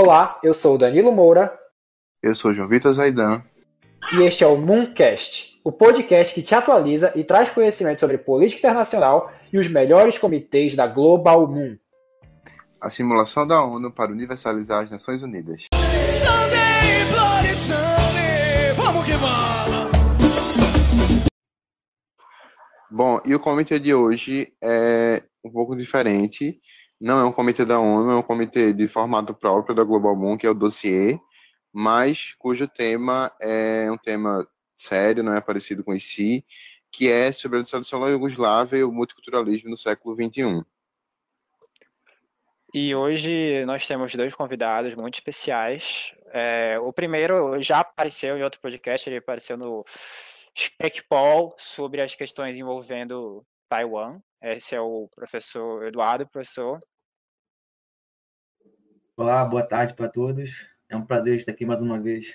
Olá, eu sou o Danilo Moura. Eu sou João Vitor Zaidan. E este é o Mooncast, o podcast que te atualiza e traz conhecimento sobre política internacional e os melhores comitês da Global Moon. A simulação da ONU para universalizar as Nações Unidas. Sunday, Bloody Sunday, vamos que vamos! Bom, e o comitê de hoje é um pouco diferente. Não é um comitê da ONU, é um comitê de formato próprio da Global Moon, que é o dossiê, mas cujo tema é um tema sério, não é parecido com esse, que é sobre a dissolução da Iugoslávia e o multiculturalismo no século XXI. E hoje nós temos dois convidados muito especiais. É, o primeiro já apareceu em outro podcast, ele apareceu no SpecPol sobre as questões envolvendo Taiwan. Esse é o professor Eduardo, professor. Olá, boa tarde para todos. É um prazer estar aqui mais uma vez.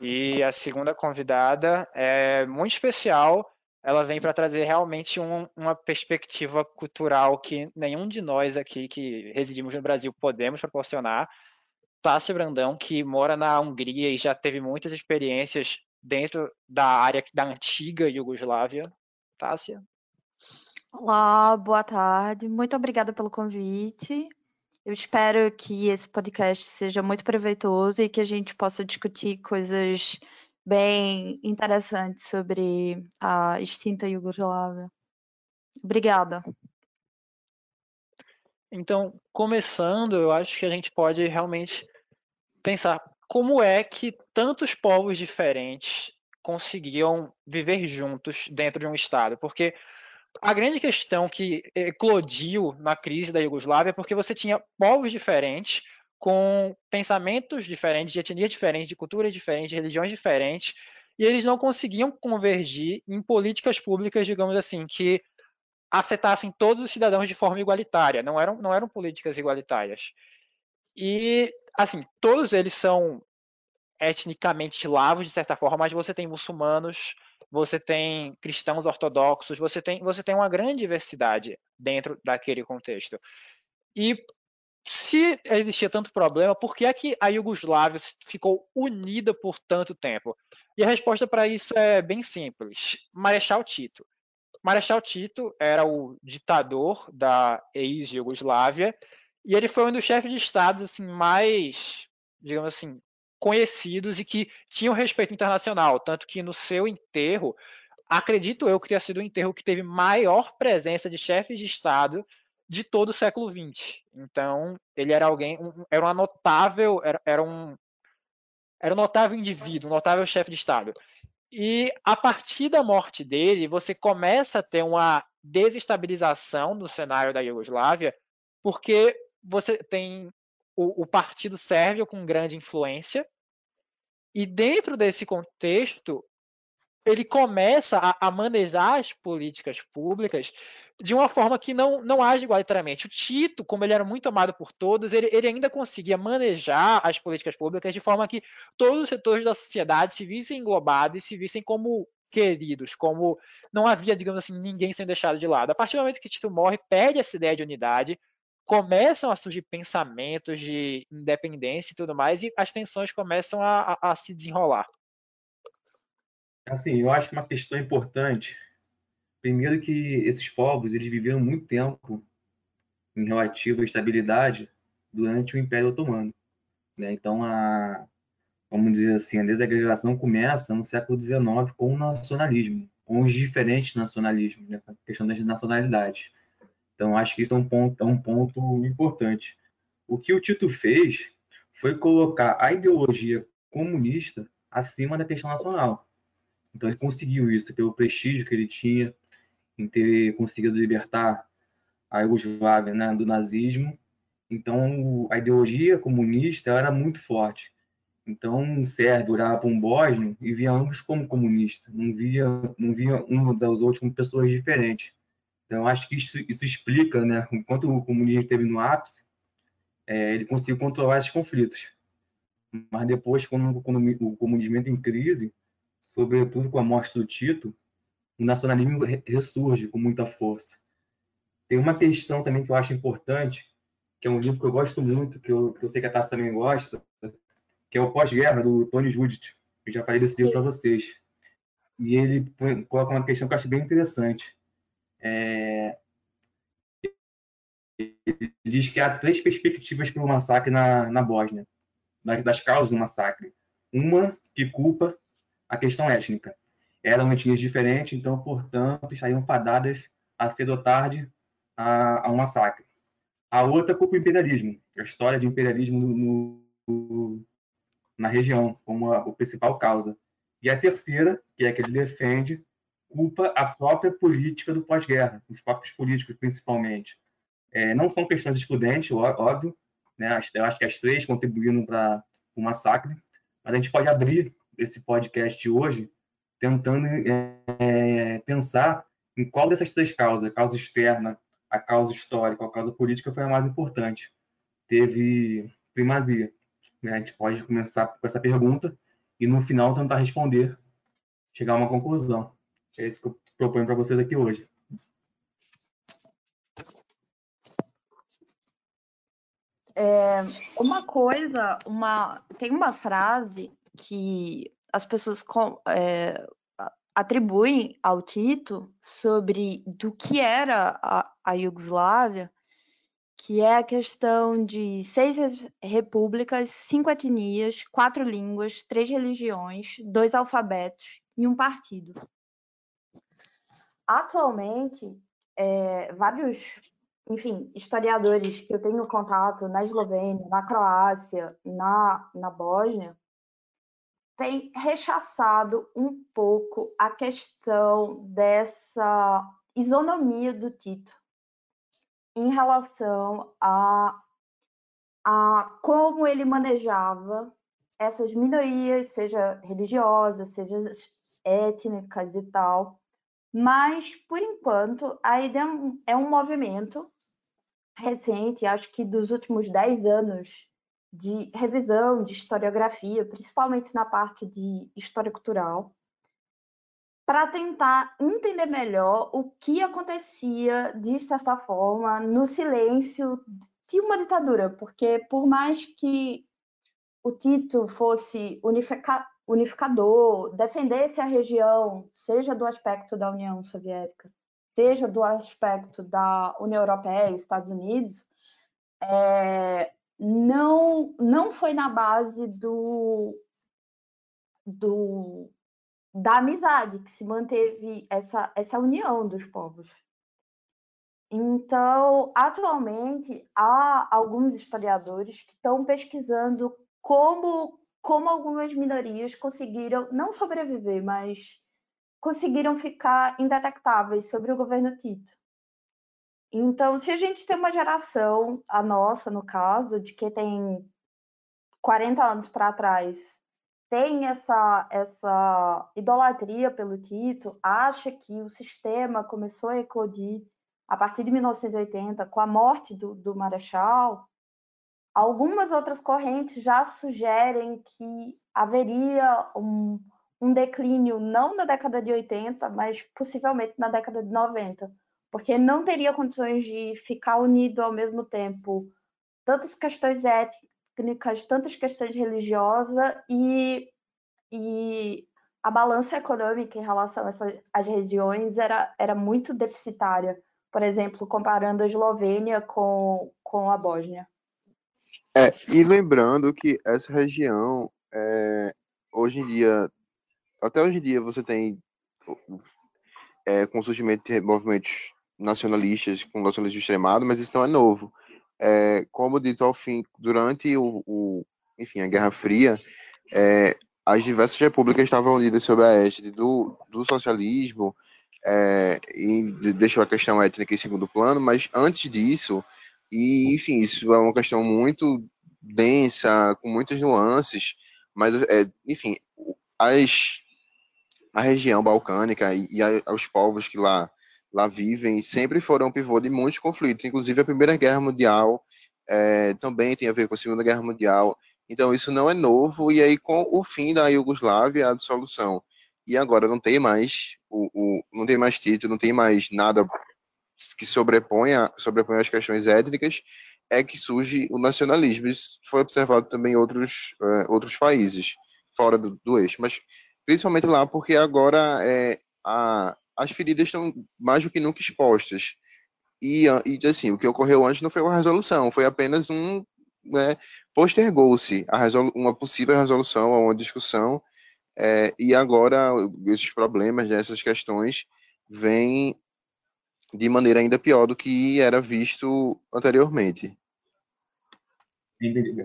E a segunda convidada é muito especial. Ela vem para trazer realmente um, uma perspectiva cultural que nenhum de nós aqui que residimos no Brasil podemos proporcionar. Tássia Brandão, que mora na Hungria e já teve muitas experiências dentro da área da antiga Iugoslávia. Tássia? Olá, boa tarde. Muito obrigada pelo convite. Eu espero que esse podcast seja muito proveitoso e que a gente possa discutir coisas bem interessantes sobre a extinta Iugoslávia. Obrigada. Então, começando, eu acho que a gente pode realmente pensar como é que tantos povos diferentes conseguiam viver juntos dentro de um Estado. Porque a grande questão que eclodiu na crise da Iugoslávia é porque você tinha povos diferentes, com pensamentos diferentes, de etnia diferente, de culturas diferentes, de religiões diferentes, e eles não conseguiam convergir em políticas públicas, digamos assim, que afetassem todos os cidadãos de forma igualitária. Não eram, não eram políticas igualitárias. E, assim, todos eles são etnicamente eslavos, de certa forma, mas você tem muçulmanos, você tem cristãos ortodoxos, você tem, você tem uma grande diversidade dentro daquele contexto. E se existia tanto problema, por que é que a Iugoslávia ficou unida por tanto tempo? E a resposta para isso é bem simples: Marechal Tito. Marechal Tito era o ditador da ex-Iugoslávia e ele foi um dos chefes de estados assim mais, digamos assim, conhecidos e que tinham respeito internacional. Tanto que no seu enterro, acredito eu que tenha sido o enterro que teve maior presença de chefes de Estado de todo o século XX. Então, ele era alguém, um, era uma notável, era, era, um era um notável indivíduo, um notável chefe de Estado. E a partir da morte dele, você começa a ter uma desestabilização no cenário da Iugoslávia, porque você tem o, o Partido Sérvio com grande influência, e dentro desse contexto, ele começa a, a, manejar as políticas públicas de uma forma que não, não age igualitariamente. O Tito, como ele era muito amado por todos, ele, ele ainda conseguia manejar as políticas públicas de forma que todos os setores da sociedade se vissem englobados e se vissem como queridos, como não havia, digamos assim, ninguém sendo deixado de lado. A partir do momento que Tito morre, perde essa ideia de unidade, começam a surgir pensamentos de independência e tudo mais, e as tensões começam a, a, a se desenrolar. Assim, eu acho que uma questão importante, primeiro que esses povos, eles viveram muito tempo em relativa estabilidade durante o Império Otomano. Né? Então, a, vamos dizer assim, a desagregação começa no século XIX com o nacionalismo, com os diferentes nacionalismos, né? a questão das nacionalidades. Então, acho que isso é um ponto, é um ponto importante. O que o Tito fez foi colocar a ideologia comunista acima da questão nacional. Então, ele conseguiu isso pelo prestígio que ele tinha em ter conseguido libertar a Iugoslávia né, do nazismo. Então, a ideologia comunista era muito forte. Então, um sérvio olhava para um bósnio e via ambos como comunistas, não via, não via uns aos outros como pessoas diferentes. Então, acho que isso, isso explica, né, enquanto o comunismo esteve no ápice, é, ele conseguiu controlar esses conflitos. Mas depois, quando, quando o comunismo entra em crise, sobretudo com a morte do Tito, o nacionalismo ressurge com muita força. Tem uma questão também que eu acho importante, que é um livro que eu gosto muito, que eu, que eu sei que a Tassi também gosta, que é o Pós-Guerra, do Tony Judith. Eu já falei desse livro para vocês. E ele coloca uma questão que eu acho bem interessante. É... Ele diz que há três perspectivas para o massacre na, na Bósnia, das, das causas do massacre. Uma que culpa a questão étnica. Eram etnias diferentes, então, portanto, estariam fadadas a cedo ou tarde a, a um massacre. A outra culpa o imperialismo, a história de imperialismo no, no, na região como a, a principal causa. E a terceira, que é a que ele defende, culpa a própria política do pós-guerra, os próprios políticos principalmente. É, não são questões excludentes, óbvio, né? eu acho que as três contribuíram para o massacre, mas a gente pode abrir esse podcast hoje tentando é, pensar em qual dessas três causas, a causa externa, a causa histórica, a causa política foi a mais importante. Teve primazia. Né? A gente pode começar com essa pergunta e no final tentar responder, chegar a uma conclusão. É isso que eu proponho para vocês aqui hoje. É, uma coisa, uma tem uma frase que as pessoas é, atribuem ao Tito sobre do que era a, a Iugoslávia, que é a questão de seis repúblicas, cinco etnias, quatro línguas, três religiões, dois alfabetos e um partido. Atualmente, é, vários, enfim, historiadores que eu tenho contato na Eslovênia, na Croácia, na, na Bósnia, tem rechaçado um pouco a questão dessa isonomia do Tito em relação a, a como ele manejava essas minorias, seja religiosas, seja étnicas e tal. Mas, por enquanto, ainda é um movimento recente, acho que dos últimos 10 anos de revisão de historiografia, principalmente na parte de história cultural, para tentar entender melhor o que acontecia, de certa forma, no silêncio de uma ditadura, porque por mais que o Tito fosse unifica unificador, defendesse a região, seja do aspecto da União Soviética, seja do aspecto da União Europeia e Estados Unidos, é, não, não foi na base do, do, da amizade que se manteve essa, essa união dos povos. Então, atualmente, há alguns historiadores que estão pesquisando como, como algumas minorias conseguiram não sobreviver, mas conseguiram ficar indetectáveis sobre o governo Tito. Então, se a gente tem uma geração, a nossa, no caso, de que tem 40 anos para trás, tem essa, essa idolatria pelo Tito, acha que o sistema começou a eclodir a partir de 1980, com a morte do, do Marechal, algumas outras correntes já sugerem que haveria um, um declínio não na década de 80, mas possivelmente na década de 90 porque não teria condições de ficar unido ao mesmo tempo tantas questões étnicas, tantas questões religiosas e, e a balança econômica em relação às regiões era, era muito deficitária. Por exemplo, comparando a Eslovênia com, com a Bósnia. É, e lembrando que essa região, é, hoje em dia, até hoje em dia, você tem, é, com o surgimento de movimentos nacionalistas com nacionalismo extremado, mas isso não é novo. É, como dito ao fim, durante o, o enfim, a Guerra Fria, é, as diversas repúblicas estavam unidas sob a égide do, do socialismo é, e deixou a questão étnica em segundo plano, mas antes disso, e enfim, isso é uma questão muito densa, com muitas nuances, mas, é, enfim, as, a região balcânica e, e a, os povos que lá lá vivem sempre foram pivô de muitos conflitos, inclusive a Primeira Guerra Mundial é, também tem a ver com a Segunda Guerra Mundial. Então isso não é novo e aí com o fim da Iugoslávia a dissolução e agora não tem mais o, o não tem mais título, não tem mais nada que sobreponha sobreponha as questões étnicas. é que surge o nacionalismo. Isso foi observado também em outros, é, outros países fora do, do eixo, mas principalmente lá porque agora é, a, as feridas estão mais do que nunca expostas. E, e assim, o que ocorreu antes não foi uma resolução, foi apenas um. Né, postergou-se uma possível resolução, uma discussão, é, e agora esses problemas, né, essas questões, vêm de maneira ainda pior do que era visto anteriormente.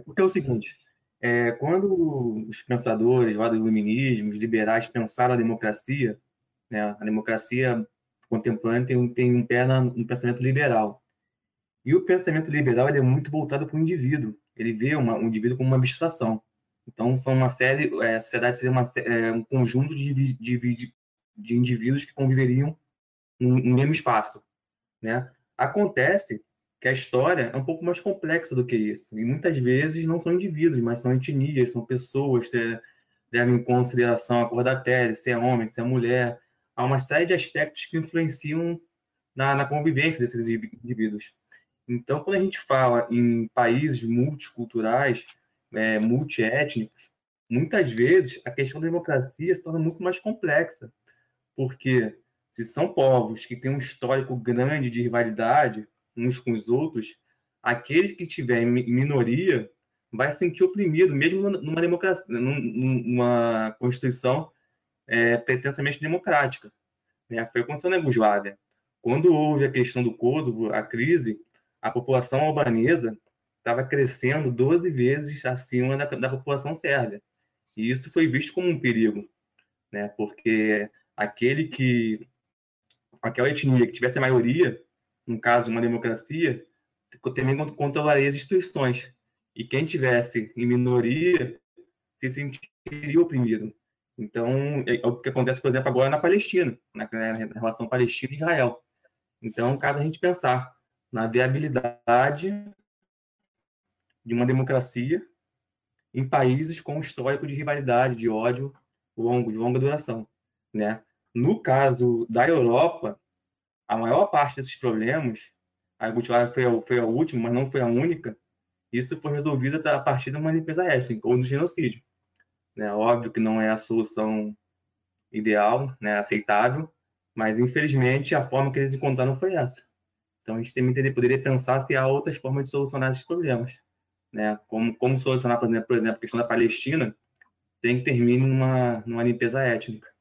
Porque é o seguinte, é, quando os pensadores lá do iluminismo, os liberais pensaram a democracia, né, a democracia contemporânea tem tem um pé na, no pensamento liberal. E o pensamento liberal ele é muito voltado para o indivíduo. Ele vê uma, um indivíduo como uma abstração. Então, são uma série, é, a sociedade seria uma, é, um conjunto de, de, de, de indivíduos que conviveriam no, mesmo espaço. Né? Acontece que a história é um pouco mais complexa do que isso. E muitas vezes não são indivíduos, mas são etnias, são pessoas que levam em consideração a cor da pele, se é homem, se é mulher. Há uma série de aspectos que influenciam na, na convivência desses indivíduos. Então, quando a gente fala em países multiculturais, é, multiétnicos, muitas vezes a questão da democracia se torna muito mais complexa, porque se são povos que têm um histórico grande de rivalidade, uns com os outros, aquele que tiver em minoria vai se sentir oprimido, mesmo numa democracia, numa constituição é, pretensamente democrática. Né? Foi o que aconteceu na Yugoslávia. Quando houve a questão do Kosovo, a crise, a população albanesa estava crescendo 12 vezes acima da, da população sérvia. E isso foi visto como um perigo, né? porque aquele que, aquela etnia que tivesse a maioria, no caso, uma democracia, também controlaria as instituições. E quem tivesse em minoria se sentiria oprimido. Então, é, é o que acontece, por exemplo, agora na Palestina, na, relação Palestina e Israel. Então, caso a gente pensar na viabilidade de uma democracia em países com histórico de rivalidade, de ódio longo, de longa duração, né? No caso da Europa, a maior parte desses problemas, a Yugoslávia foi, a, foi a última, mas não foi a única, isso foi resolvido a partir de uma limpeza étnica ou do genocídio. Né? Óbvio que não é a solução ideal, né? aceitável, mas infelizmente a forma que eles encontraram foi essa. Então a gente tem que poderia pensar se há outras formas de solucionar esses problemas. Né? Como, como solucionar, por exemplo, por exemplo, a questão da Palestina sem que termine numa, numa limpeza étnica.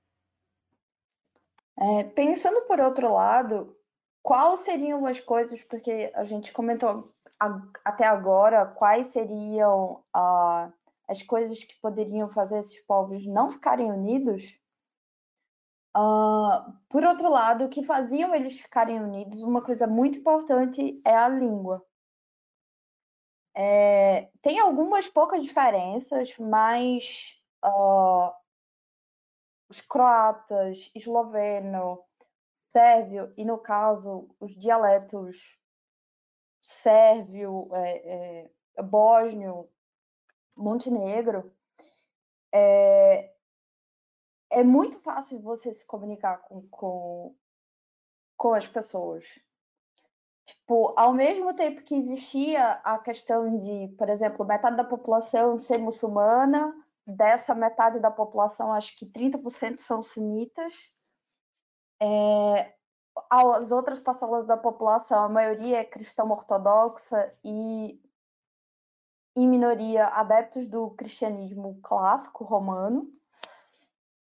É, pensando por outro lado, quais seriam as coisas, porque a gente comentou a, até agora, quais seriam a, as coisas que poderiam fazer esses povos não ficarem unidos? Uh, por outro lado, o que faziam eles ficarem unidos, uma coisa muito importante é a língua. É, tem algumas poucas diferenças, mas uh, os croatas, esloveno, sérvio e, no caso, os dialetos sérvio, é, é, bósnio, montenegro, é, é muito fácil você se comunicar com, com, com as pessoas. Tipo, ao mesmo tempo que existia a questão de, por exemplo, metade da população ser muçulmana, dessa metade da população, acho que 30% são sunitas. É, as outras parcelas da população, a maioria é cristã ortodoxa e, em minoria, adeptos do cristianismo clássico romano.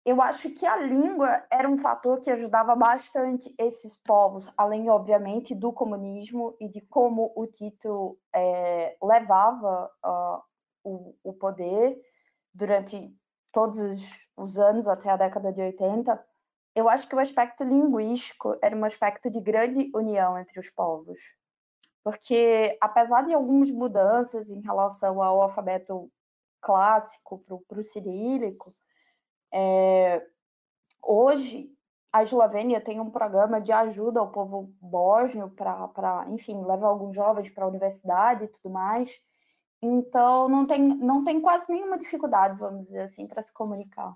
Eu acho que a língua era um fator que ajudava bastante esses povos, além, obviamente, do comunismo e de como o Tito é, levava uh, o, o poder durante todos os anos até a década de 80, eu acho que o aspecto linguístico era um aspecto de grande união entre os povos. Porque, apesar de algumas mudanças em relação ao alfabeto clássico para o cirílico, é, hoje a Eslovênia tem um programa de ajuda ao povo bósnio para, enfim, levar alguns jovens para a universidade e tudo mais. Então, não tem, não tem quase nenhuma dificuldade, vamos dizer assim, para se comunicar.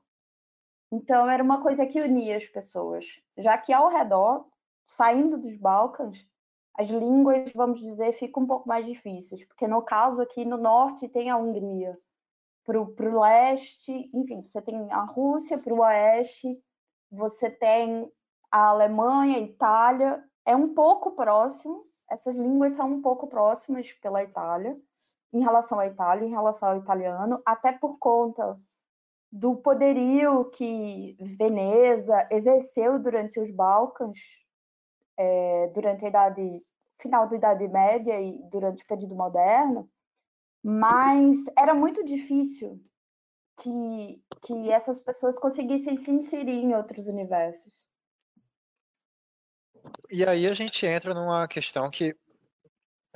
Então, era uma coisa que unia as pessoas. Já que ao redor, saindo dos Balcãs, as línguas, vamos dizer, ficam um pouco mais difíceis, porque no caso aqui no norte tem a Hungria, para o leste, enfim, você tem a Rússia, para o oeste, você tem a Alemanha, a Itália, é um pouco próximo, essas línguas são um pouco próximas pela Itália, em relação à Itália, em relação ao italiano, até por conta do poderio que Veneza exerceu durante os Balcãs, é, durante a idade final da Idade Média e durante o período moderno, mas era muito difícil que, que essas pessoas conseguissem se inserir em outros universos. E aí a gente entra numa questão que,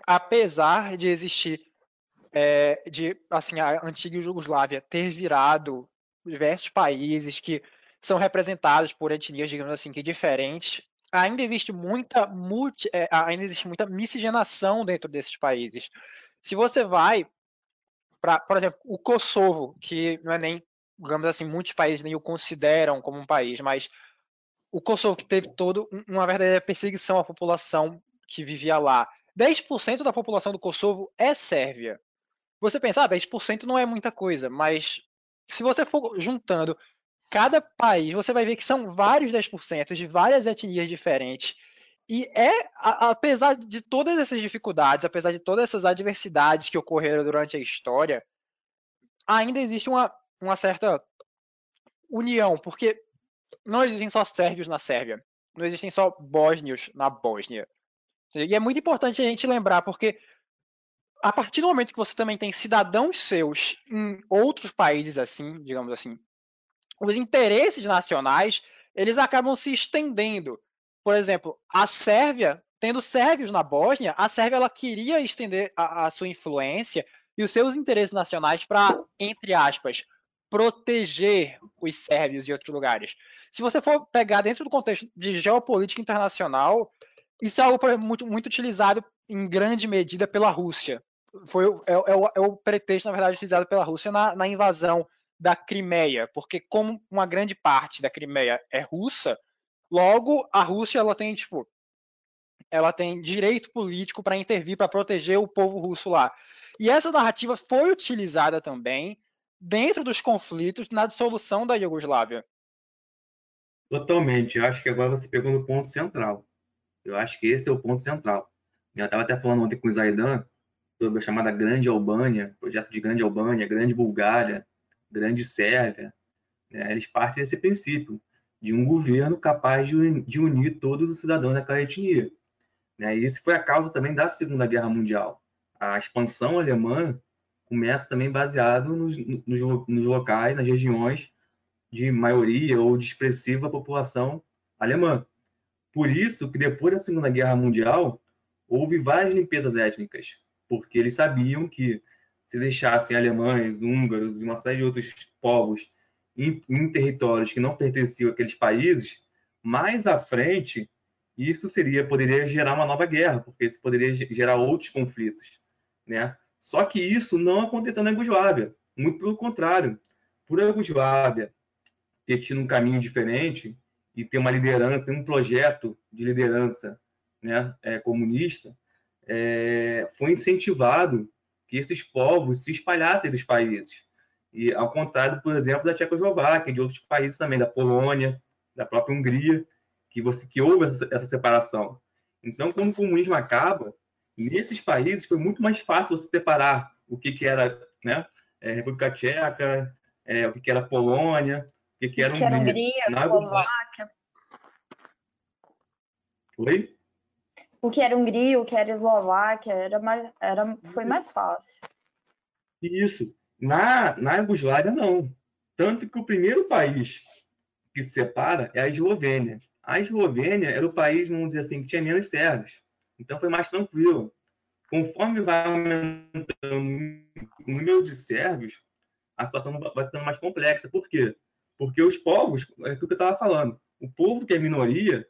apesar de existir, é, de assim a antiga Jugoslávia ter virado diversos países que são representados por etnias, digamos assim, que diferentes, ainda existe muita multi, é, ainda existe muita miscigenação dentro desses países. Se você vai para, por exemplo, o Kosovo, que não é nem, digamos assim, muitos países nem o consideram como um país, mas o Kosovo que teve todo uma verdadeira perseguição à população que vivia lá. 10% da população do Kosovo é sérvia. Você pensa, ah, 10% não é muita coisa, mas se você for juntando cada país, você vai ver que são vários 10% de várias etnias diferentes. E é, apesar de todas essas dificuldades, apesar de todas essas adversidades que ocorreram durante a história, ainda existe uma, uma certa união, porque não existem só sérvios na Sérvia, não existem só bósnios na Bósnia. E é muito importante a gente lembrar, porque a partir do momento que você também tem cidadãos seus em outros países assim, digamos assim, os interesses nacionais, eles acabam se estendendo. Por exemplo, a Sérvia, tendo sérvios na Bósnia, a Sérvia ela queria estender a, a sua influência e os seus interesses nacionais para, entre aspas, proteger os sérvios em outros lugares. Se você for pegar dentro do contexto de geopolítica internacional, isso é algo muito, muito utilizado em grande medida pela Rússia foi é, é, o, é, o, pretexto, na verdade, utilizado pela Rússia na, na, invasão da Crimeia, porque como uma grande parte da Crimeia é russa, logo a Rússia ela tem tipo ela tem direito político para intervir para proteger o povo russo lá. E essa narrativa foi utilizada também dentro dos conflitos na dissolução da Iugoslávia. Totalmente. Eu acho que agora você pegou no ponto central. Eu acho que esse é o ponto central. Eu estava até falando ontem com o Zaidan sobre a chamada Grande Albânia, projeto de Grande Albânia, Grande Bulgária, Grande Sérvia. Né? Eles partem desse princípio de um governo capaz de unir todos os cidadãos daquela etnia. Né? E isso foi a causa também da Segunda Guerra Mundial. A expansão alemã começa também baseado nos, nos, nos locais, nas regiões de maioria ou de expressiva população alemã. Por isso que depois da Segunda Guerra Mundial houve várias limpezas étnicas, porque eles sabiam que se deixassem alemães, húngaros e uma série de outros povos em, em territórios que não pertenciam àqueles países, mais à frente isso seria poderia gerar uma nova guerra, porque isso poderia gerar outros conflitos, né? Só que isso não aconteceu na Yugoslávia, muito pelo contrário. Por a Yugoslávia ter tido um caminho diferente e ter uma liderança, um projeto de liderança, né, é, comunista, é, foi incentivado que esses povos se espalhassem dos países. E ao contrário, por exemplo, da Tchecoslováquia, de outros países também, da Polônia, da própria Hungria, que você que houve essa, essa separação. Então, quando o comunismo acaba, nesses países foi muito mais fácil você separar o que, que era né, é, República Tcheca, é, o que, que era Polônia, o que, que era Hungria. Hungria, Eslováquia. Oi? O que era Hungria, o que era Eslováquia, era mais, era, foi mais fácil. Isso. Na, na Yugoslávia, não. Tanto que o primeiro país que se separa é a Eslovênia. A Eslovênia era o país, vamos dizer assim, que tinha menos sérvios. Então foi mais tranquilo. Conforme vai aumentando o número de sérvios, a situação vai ficando mais complexa. Por quê? Porque os povos, é o que eu estava falando, o povo que é minoria,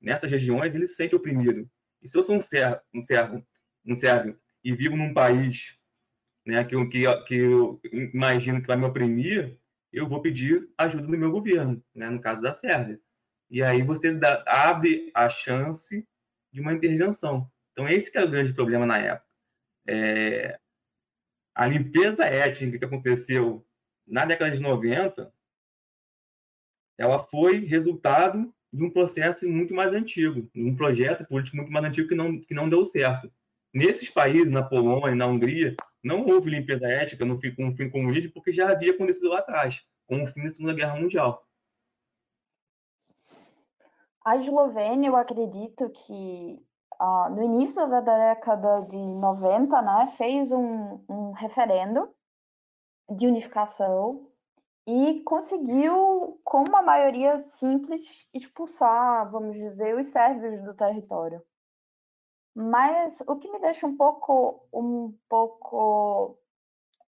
nessas regiões, ele se sente oprimido. E se eu sou um servo, um servo, um servo e vivo num país né, que, que, que eu imagino que vai me oprimir, eu vou pedir ajuda do meu governo, né, no caso da Sérvia. E aí você dá, abre a chance de uma intervenção. Então, esse era o grande problema na época. É, a limpeza étnica que aconteceu na década de 90, ela foi resultado de um processo muito mais antigo, um projeto político muito mais antigo que não, que não deu certo. Nesses países, na Polônia, na Hungria, não houve limpeza ética no fim, com o fim comunista, porque já havia acontecido lá atrás, com o fim da Segunda Guerra Mundial. A Eslovênia, eu acredito que ah, no início da década de 90, né, fez um, um referendo de unificação e conseguiu, com uma maioria simples, expulsar, vamos dizer, os sérvios do território. Mas o que me deixa um pouco, um pouco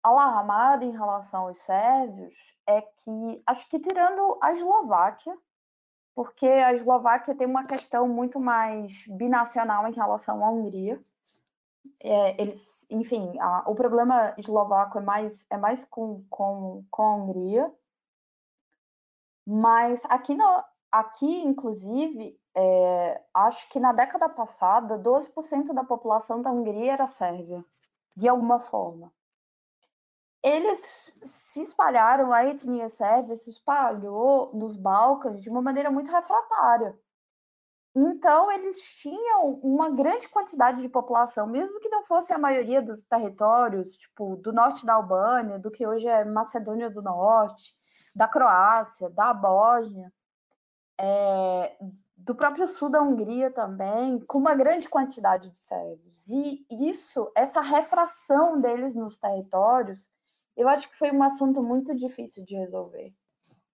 alarmado em relação aos sérvios é que, acho que tirando a Eslováquia, porque a Eslováquia tem uma questão muito mais binacional em relação à Hungria. É, eles, enfim, a, o problema eslovaco é mais, é mais com, com, com a Hungria. Mas aqui, no, aqui inclusive, é, acho que na década passada, 12% da população da Hungria era sérvia, de alguma forma eles se espalharam, a etnia sérvia se espalhou nos Balcãs de uma maneira muito refratária. Então, eles tinham uma grande quantidade de população, mesmo que não fosse a maioria dos territórios, tipo, do norte da Albânia, do que hoje é Macedônia do Norte, da Croácia, da Bósnia, é, do próprio sul da Hungria também, com uma grande quantidade de sérvios. E isso, essa refração deles nos territórios, eu acho que foi um assunto muito difícil de resolver.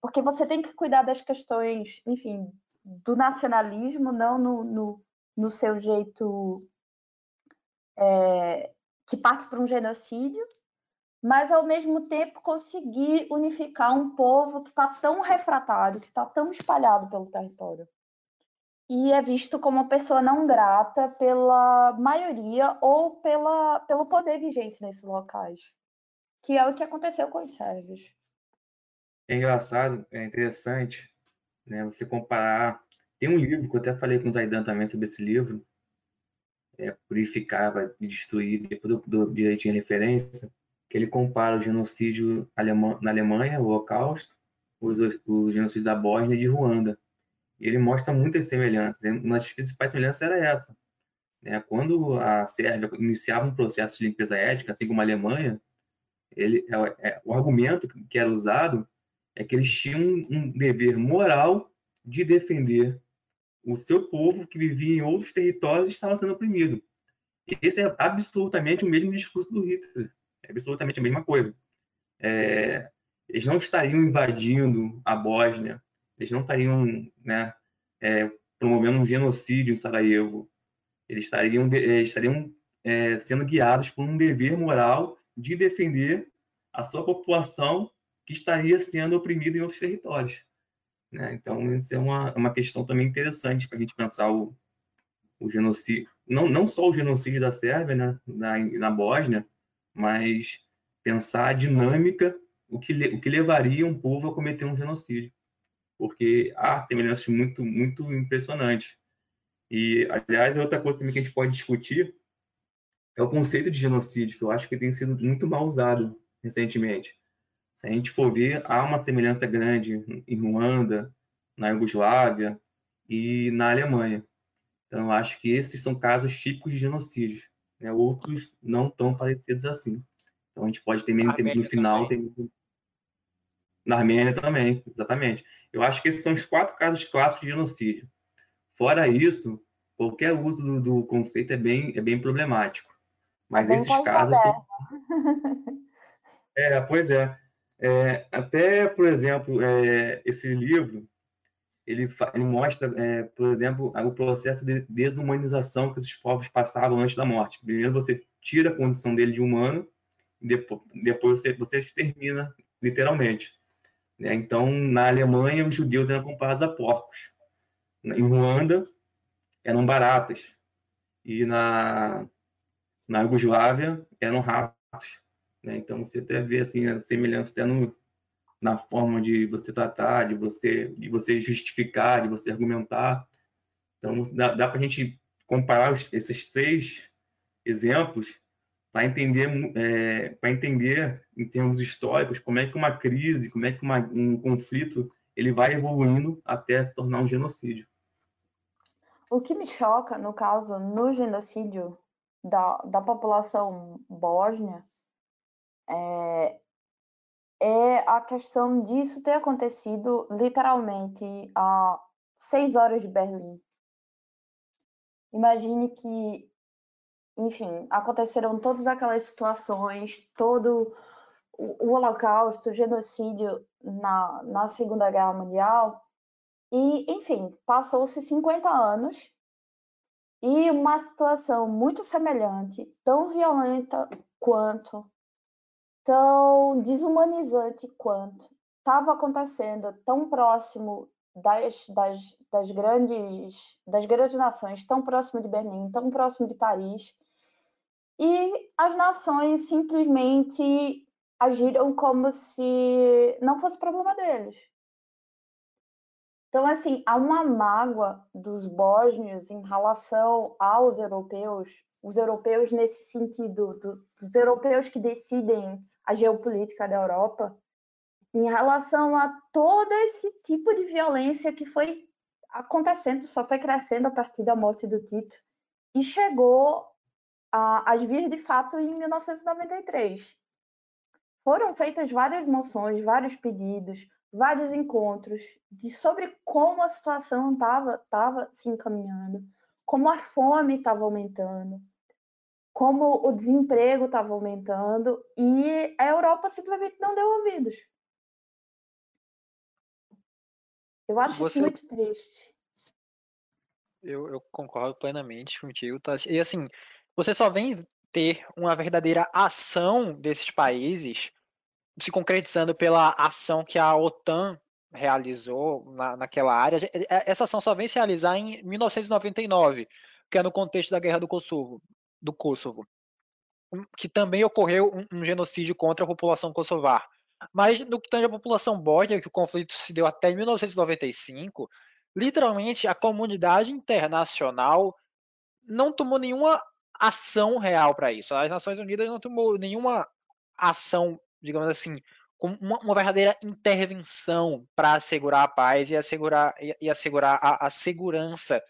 Porque você tem que cuidar das questões, enfim, do nacionalismo, não no, no, no seu jeito é, que parte para um genocídio, mas ao mesmo tempo conseguir unificar um povo que está tão refratário, que está tão espalhado pelo território. E é visto como uma pessoa não grata pela maioria ou pela, pelo poder vigente nesses locais que é o que aconteceu com os sérvios. É engraçado, é interessante, né? Você comparar. Tem um livro que eu até falei com o Zaidan também sobre esse livro, é, Purificar e Destruir, depois do, do direitinho de referência, que ele compara o genocídio alemã, na Alemanha, o Holocausto, os, o genocídio da Bósnia e de Ruanda. E ele mostra muitas semelhanças. Uma das principais semelhanças era essa. Né? Quando a Sérvia iniciava um processo de limpeza étnica, assim como a Alemanha, ele, é, é, o argumento que era usado é que eles tinham um, dever moral de defender o seu povo que vivia em outros territórios e estava sendo oprimido. Esse é absolutamente o mesmo discurso do Hitler. É absolutamente a mesma coisa. É, eles não estariam invadindo a Bósnia, eles não estariam né, é, promovendo um genocídio em Sarajevo. Eles estariam, eles estariam é, sendo guiados por um dever moral de defender a sua população que estaria sendo oprimida em outros territórios. Né? Então, isso é uma, uma questão também interessante para a gente pensar o, o genocídio, não, não só o genocídio da Sérvia, né, na, na Bósnia, mas pensar a dinâmica, o que, o que levaria um povo a cometer um genocídio. Porque há semelhanças muito, muito impressionantes. E, aliás, outra coisa também que a gente pode discutir é o conceito de genocídio, que eu acho que tem sido muito mal usado recentemente. Se a gente for ver, há uma semelhança grande em Ruanda, na Iugoslávia e na Alemanha. Então, eu acho que esses são casos típicos de genocídios. Né? Outros não tão parecidos assim. Então, a gente pode ter no final. Tem... Na Armênia também, exatamente. Eu acho que esses são os quatro casos clássicos de genocídio. Fora isso, qualquer uso do, do conceito é bem, é bem problemático. Mas bem esses casos. São... É, pois é. É. até, por exemplo, é, esse livro, ele, ele mostra, é, por exemplo, o processo de desumanização que esses povos passavam antes da morte. Primeiro você tira a condição dele de humano, depois, depois você, você extermina, literalmente. Né? Então, na Alemanha, os judeus eram comparados a porcos. Em Ruanda, eram baratas. E na, na Yugoslávia, eram ratos. Né? Então você até vê assim a semelhança até no, na forma de você tratar, de você de você justificar, de você argumentar. Então dá, dá para a gente comparar os, esses três exemplos para entender, é, para entender em termos históricos como é que uma crise, como é que uma, um conflito ele vai evoluindo até se tornar um genocídio. O que me choca, no caso, no genocídio da, da população bósnia, é, é a questão disso ter acontecido literalmente a seis horas de Berlim. Imagine que, enfim, aconteceram todas aquelas situações, todo o, Holocausto, o genocídio na, na Segunda Guerra Mundial, e, enfim, passou-se 50 anos e uma situação muito semelhante, tão violenta quanto, tão desumanizante quanto, estava acontecendo tão próximo das, das, das, grandes, das grandes nações, tão próximo de Berlim, tão próximo de Paris, e as nações simplesmente agiram como se não fosse problema deles. Então, assim, há uma mágoa dos bósnios em relação aos europeus, os europeus nesse sentido, do, dos europeus que decidem a geopolítica da Europa, em relação a todo esse tipo de violência que foi acontecendo, só foi crescendo a partir da morte do Tito, e chegou às vias de fato em 1993. Foram feitas várias moções, vários pedidos, vários encontros de sobre como a situação estava tava se encaminhando, como a fome estava aumentando, como o desemprego estava aumentando e a Europa simplesmente não deu ouvidos. Eu acho Você... isso muito triste. Eu, eu concordo plenamente contigo, tá? E assim, você só vem ter uma verdadeira ação desses países se concretizando pela ação que a OTAN realizou na, naquela área. É, essa ação só vem se realizar em 1999, que é no contexto da Guerra do Kosovo, do Kosovo, que também ocorreu um, um genocídio contra a população kosovar. Mas no que tange a população bósnia, que o conflito se deu até 1995, literalmente a comunidade internacional não tomou nenhuma ação real para isso. As Nações Unidas não tomou nenhuma ação digamos assim, com uma, uma verdadeira intervenção para assegurar a paz e assegurar, e, e assegurar a, a segurança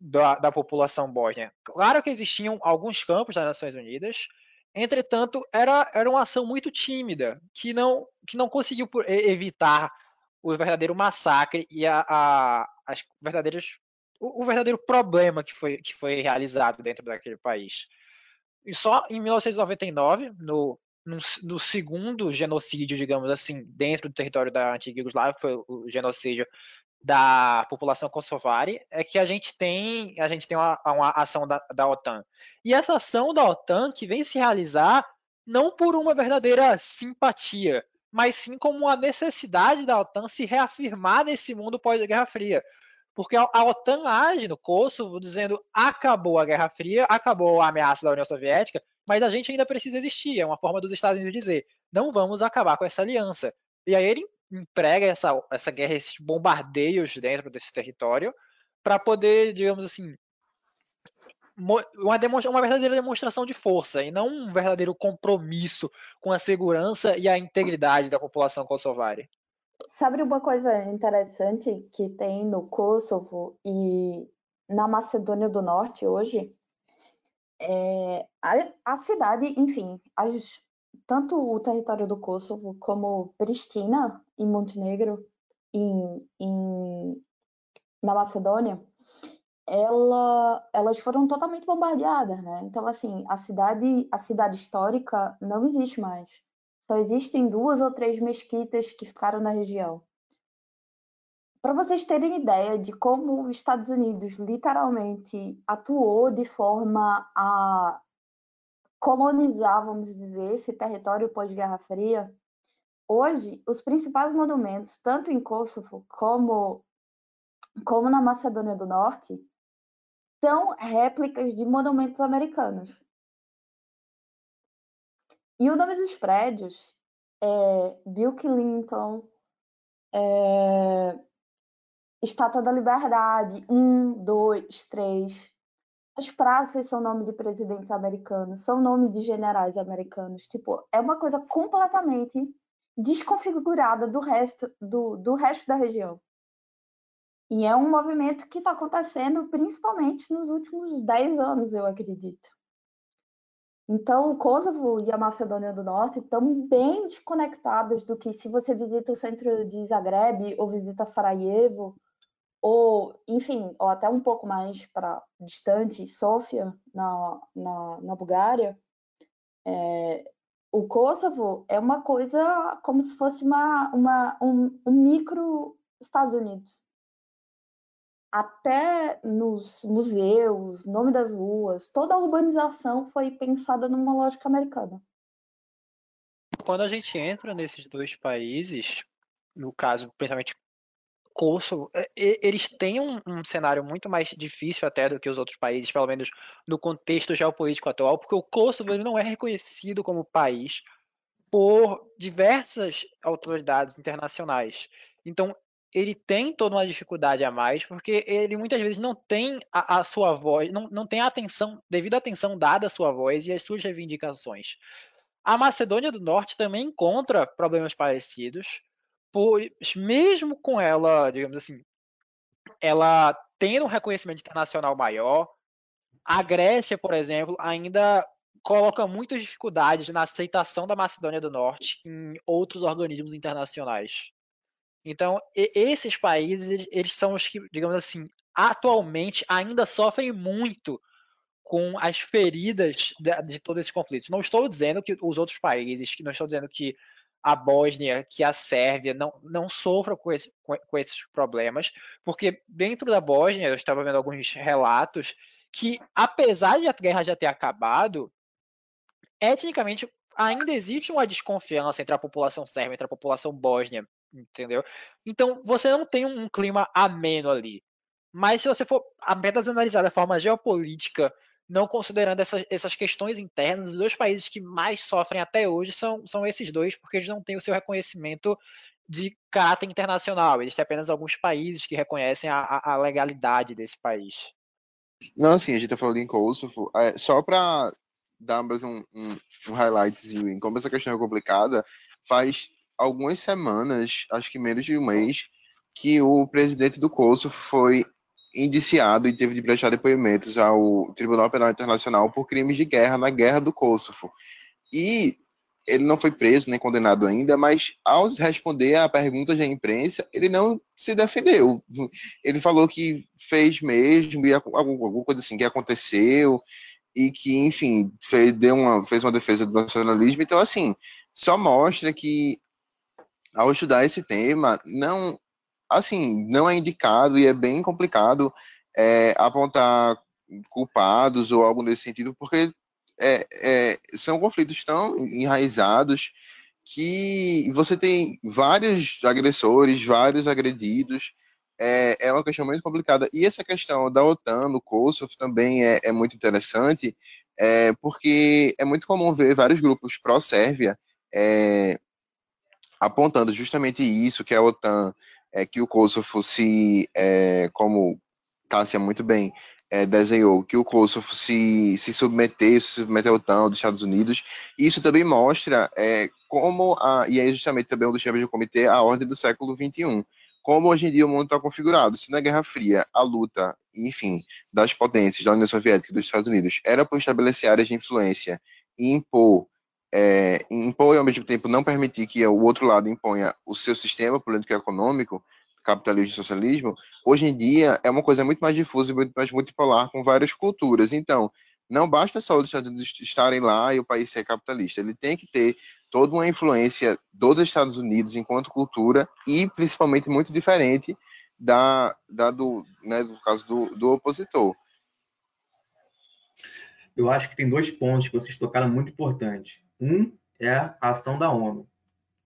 da, da, população bósnia. Claro que existiam alguns campos das Nações Unidas, entretanto, era, era uma ação muito tímida, que não, que não conseguiu evitar o verdadeiro massacre e a, a as verdadeiras, o, verdadeiro problema que foi, que foi realizado dentro daquele país. E só em 1999, no no, no, segundo genocídio, digamos assim, dentro do território da antiga Yugoslávia, foi o genocídio da população kosovari, é que a gente tem a gente tem uma, uma ação da, da OTAN. E essa ação da OTAN que vem se realizar não por uma verdadeira simpatia, mas sim como uma necessidade da OTAN se reafirmar nesse mundo pós-Guerra Fria. Porque a, a OTAN age no Kosovo dizendo acabou a Guerra Fria, acabou a ameaça da União Soviética, mas a gente ainda precisa existir. É uma forma dos Estados Unidos dizer: não vamos acabar com essa aliança. E aí ele emprega essa, essa guerra, esses bombardeios dentro desse território, para poder, digamos assim, uma, uma verdadeira demonstração de força e não um verdadeiro compromisso com a segurança e a integridade da população kosovari. Sabe uma coisa interessante que tem no Kosovo e na Macedônia do Norte hoje? É, a, a, cidade, enfim, as, tanto o território do Kosovo como Pristina, em Montenegro, em, em, na Macedônia, ela, elas foram totalmente bombardeadas, né? Então, assim, a cidade, a cidade histórica não existe mais. Só existem duas ou três mesquitas que ficaram na região. Para vocês terem ideia de como os Estados Unidos literalmente atuou de forma a colonizar, vamos dizer, esse território pós-Guerra Fria, hoje os principais monumentos, tanto em Kosovo como, como na Macedônia do Norte, são réplicas de monumentos americanos. E o nome dos prédios é Bill Clinton, é, Estátua da Liberdade, um, dois, três. as praças são nome de presidentes americanos, são nome de generais americanos. Tipo, é uma coisa completamente desconfigurada do resto, do, do resto da região. E é um movimento que está acontecendo principalmente nos últimos 10 anos, eu acredito. Então, o Kosovo e a Macedônia do Norte estão bem desconectadas do que se você visita o centro de Zagreb ou visita Sarajevo, ou, enfim, ou até um pouco mais para distante, Sofia, na, na, na Bulgária. É, o Kosovo é uma coisa como se fosse uma, uma, um, um micro Estados Unidos até nos museus, nome das ruas, toda a urbanização foi pensada numa lógica americana. Quando a gente entra nesses dois países, no caso, principalmente Kosovo, é, eles têm um, um, cenário muito mais difícil até do que os outros países, pelo menos no contexto geopolítico atual, porque o Kosovo não é reconhecido como país por diversas autoridades internacionais. Então, ele tem toda uma dificuldade a mais, porque ele muitas vezes não tem a, a sua voz, não, não tem a atenção, devido à atenção dada à sua voz e às suas reivindicações. A Macedônia do Norte também encontra problemas parecidos, pois mesmo com ela, digamos assim, ela tendo um reconhecimento internacional maior, a Grécia, por exemplo, ainda coloca muitas dificuldades na aceitação da Macedônia do Norte em outros organismos internacionais. Então, esses países, eles são os que, digamos assim, atualmente ainda sofrem muito com as feridas de, de todos esses conflitos. Não estou dizendo que os outros países, não estou dizendo que a Bósnia, que a Sérvia não, não sofram com, esse, com, com esses problemas, porque dentro da Bósnia, eu estava vendo alguns relatos que, apesar de a guerra já ter acabado, etnicamente ainda existe uma desconfiança entre a população sérvia e a população bósnia entendeu? Então você não tem um clima ameno ali. Mas se você for apenas analisar da forma geopolítica, não considerando essas, essas questões internas, os dois países que mais sofrem até hoje são, são esses dois, porque eles não têm o seu reconhecimento de caráter internacional. Existem apenas alguns países que reconhecem a, a legalidade desse país. Não, assim, a gente tá falando em Kosovo, é, só para dar mais um, um, um highlightzinho em como essa questão é complicada, faz algumas semanas, acho que menos de um mês, que o presidente do Kosovo foi indiciado e teve de prestar depoimentos ao Tribunal Penal Internacional por crimes de guerra na guerra do Kosovo. E ele não foi preso nem condenado ainda, mas ao responder a perguntas da imprensa, ele não se defendeu. Ele falou que fez mesmo, e alguma coisa assim que aconteceu, e que, enfim, fez, deu uma, fez uma defesa do nacionalismo. Então, assim, só mostra que ao estudar esse tema, não, assim, não é indicado e é bem complicado é, apontar culpados ou algo nesse sentido, porque é, é, são conflitos tão enraizados que você tem vários agressores, vários agredidos, é, é uma questão muito complicada. E essa questão da OTAN no Kosovo também é, é muito interessante, é, porque é muito comum ver vários grupos pró-Sérvia é, apontando justamente isso, que a OTAN, é, que o Kosovo se, é, como Tássia muito bem é, desenhou, que o Kosovo se, se submeter, se submeter à OTAN, dos Estados Unidos, isso também mostra é, como, a, e é justamente também um dos chefes do comitê, a ordem do século XXI, como hoje em dia o mundo está configurado. Se na Guerra Fria a luta, enfim, das potências, da União Soviética e dos Estados Unidos, era por estabelecer áreas de influência e impor é, impor e ao mesmo tempo não permitir que o outro lado imponha o seu sistema político e econômico, capitalismo e socialismo, hoje em dia é uma coisa muito mais difusa e muito mais multipolar com várias culturas. Então, não basta só os Estados Unidos estarem lá e o país ser capitalista, ele tem que ter toda uma influência dos Estados Unidos enquanto cultura e principalmente muito diferente da, da do, né, do caso do, do opositor. Eu acho que tem dois pontos que vocês tocaram muito importantes. Um é a ação da ONU,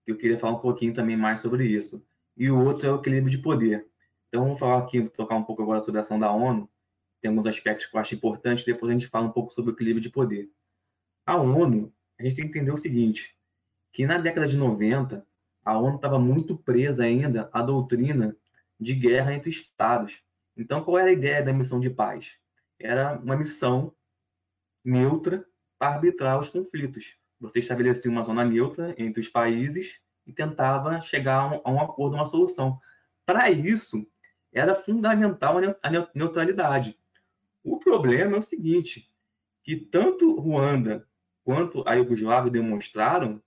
que eu queria falar um pouquinho também mais sobre isso. E o outro é o equilíbrio de poder. Então, vamos falar aqui, tocar um pouco agora sobre a ação da ONU. Tem alguns aspectos que eu acho importantes, depois a gente fala um pouco sobre o equilíbrio de poder. A ONU, a gente tem que entender o seguinte, que na década de 90, a ONU estava muito presa ainda à doutrina de guerra entre estados. Então, qual era a ideia da missão de paz? era uma missão neutra para arbitrar os conflitos. Você estabelecia uma zona neutra entre os países e tentava chegar a um, acordo, uma solução. Para isso, era fundamental a neutralidade. O problema é o seguinte, que tanto Ruanda quanto a Iugoslávia demonstraram,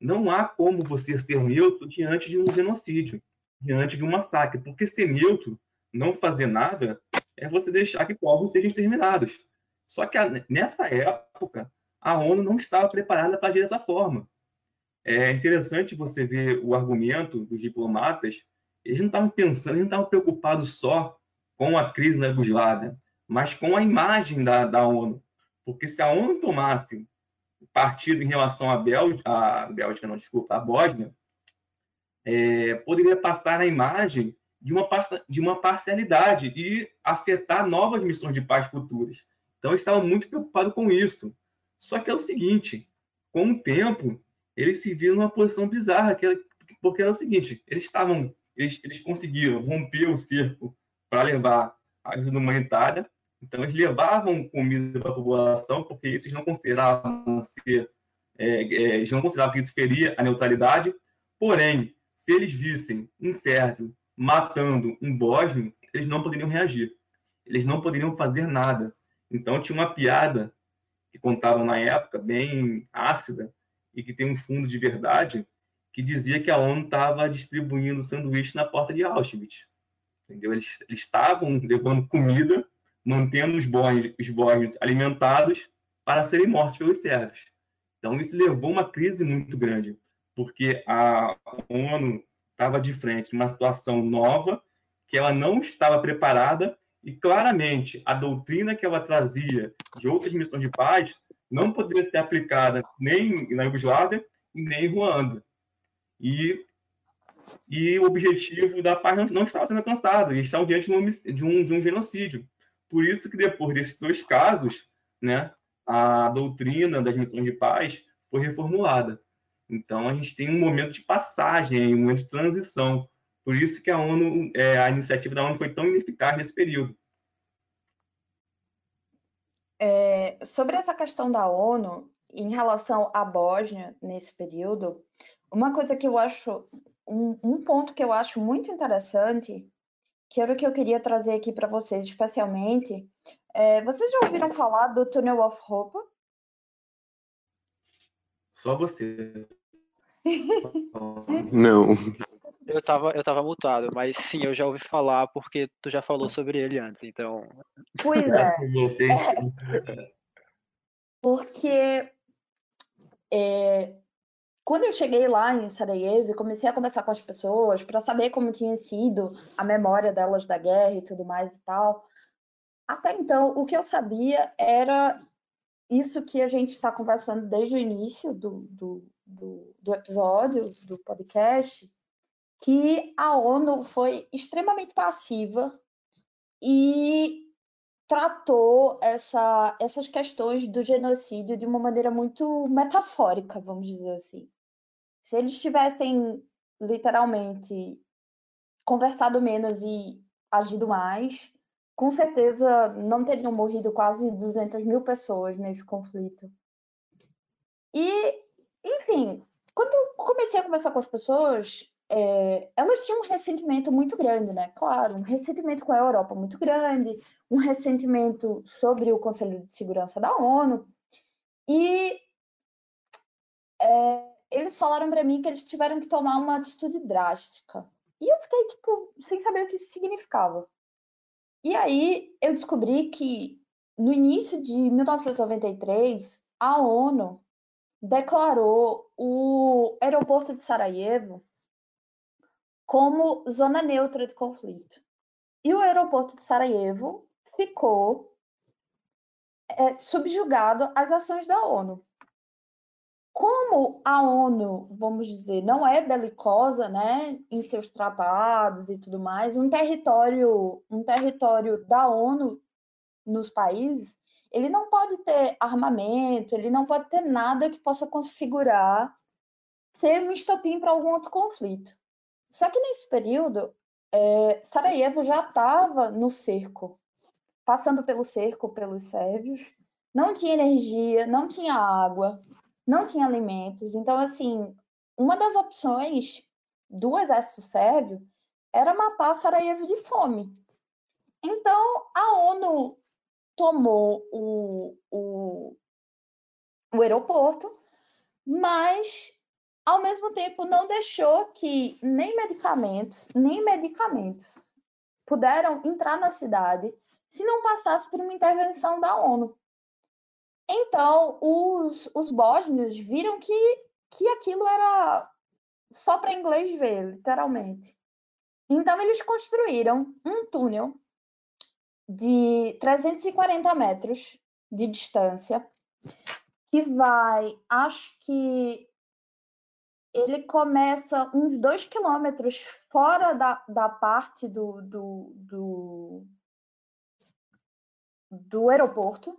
não há como você ser neutro diante de um genocídio, diante de um massacre, porque ser neutro, não fazer nada, é você deixar que povos sejam exterminados. Só que nessa época, a ONU não estava preparada para agir dessa forma. É interessante você ver o argumento dos diplomatas. Eles não estavam pensando, eles não estavam preocupados só com a crise na Yugoslávia, mas com a imagem da, da ONU. Porque se a ONU tomasse partido em relação à Bélgica, a Bélgica não, desculpa, a Bósnia, é, poderia passar a imagem de uma, de uma parcialidade e afetar novas missões de paz futuras. Então, eles estavam muito preocupados com isso. Só que é o seguinte, com o tempo, eles se viram numa posição bizarra, porque era o seguinte, eles estavam, eles, eles conseguiram romper o cerco para levar ajuda humanitária, então eles levavam comida para a população, porque eles não consideravam ser, é, é, eles não consideravam que isso feria a neutralidade, porém, se eles vissem um sérvio matando um bósnio, eles não poderiam reagir, eles não poderiam fazer nada. Então tinha uma piada que contavam na época, bem ácida, e que tem um fundo de verdade, que dizia que a ONU estava distribuindo sanduíche na porta de Auschwitz. Entendeu? Eles, estavam levando comida, mantendo os bósnios, os alimentados para serem mortos pelos sérvios. Então, isso levou uma crise muito grande, porque a ONU estava de frente uma situação nova, que ela não estava preparada, e claramente a doutrina que ela trazia de outras missões de paz não poderia ser aplicada nem na Iugoslávia e nem em Ruanda. E, e o objetivo da paz não, não estava sendo alcançado, eles estavam diante de um, de, um, de um genocídio. Por isso que depois desses dois casos, né, a doutrina das missões de paz foi reformulada. Então a gente tem um momento de passagem, um momento de transição. Por isso que a ONU, é, a iniciativa da ONU foi tão ineficaz nesse período. É, sobre essa questão da ONU, em relação à Bósnia, nesse período, uma coisa que eu acho, um, um ponto que eu acho muito interessante, que era o que eu queria trazer aqui para vocês, especialmente, é, vocês já ouviram falar do Tunnel of Hope? Só você. Não. Eu tava, eu tava mutado, mas sim, eu já ouvi falar porque tu já falou sobre ele antes, então. Pois é. é porque é, quando eu cheguei lá em Sarajevo e comecei a conversar com as pessoas para saber como tinha sido a memória delas da guerra e tudo mais e tal, até então o que eu sabia era isso que a gente está conversando desde o início do, do, do, do episódio, do podcast, que a ONU foi extremamente passiva e tratou essa, essas questões do genocídio de uma maneira muito metafórica, vamos dizer assim. Se eles tivessem literalmente conversado menos e agido mais, com certeza não teriam morrido quase 200 mil pessoas nesse conflito. E, enfim, quando eu comecei a conversar com as pessoas, é, elas tinham um ressentimento muito grande, né? Claro, um ressentimento com a Europa muito grande, um ressentimento sobre o Conselho de Segurança da ONU. E é, eles falaram para mim que eles tiveram que tomar uma atitude drástica. E eu fiquei, tipo, sem saber o que isso significava. E aí eu descobri que no início de 1993, a ONU declarou o aeroporto de Sarajevo como zona neutra de conflito. E o aeroporto de Sarajevo ficou é, subjugado às ações da ONU. Como a ONU, vamos dizer, não é belicosa, né, em seus tratados e tudo mais, um território, um território da ONU nos países, ele não pode ter armamento, ele não pode ter nada que possa configurar ser um estopim para algum outro conflito. Só que nesse período, é, Sarajevo já estava no cerco. passando pelo cerco pelos sérvios, não tinha energia, não tinha água, não tinha alimentos. Então, assim, uma das opções do exército sérvio era matar Sarajevo de fome. Então, a ONU tomou o, o, o aeroporto, mas, ao mesmo tempo, não deixou que nem medicamentos, nem medicamentos puderam entrar na cidade se não passasse por uma intervenção da ONU. Então, os, os bósnios viram que, que aquilo era só para inglês ver, literalmente. Então, eles construíram um túnel de 340 metros de distância, que vai, acho que ele começa uns dois quilômetros fora da, da parte do, do, do, do aeroporto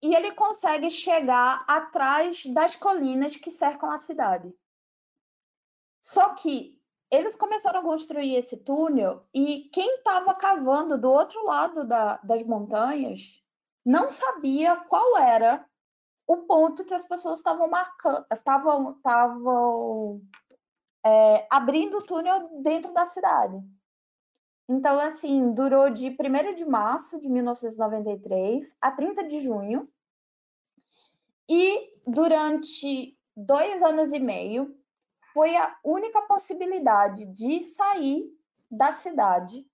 e ele consegue chegar atrás das colinas que cercam a cidade. Só que eles começaram a construir esse túnel e quem estava cavando do outro lado da, das montanhas não sabia qual era o ponto que as pessoas estavam marcando, estavam, estavam é, abrindo o túnel dentro da cidade. Então, assim, durou de 1 de março de 1993 a 30 de junho. E durante dois anos e meio, foi a única possibilidade de sair da cidade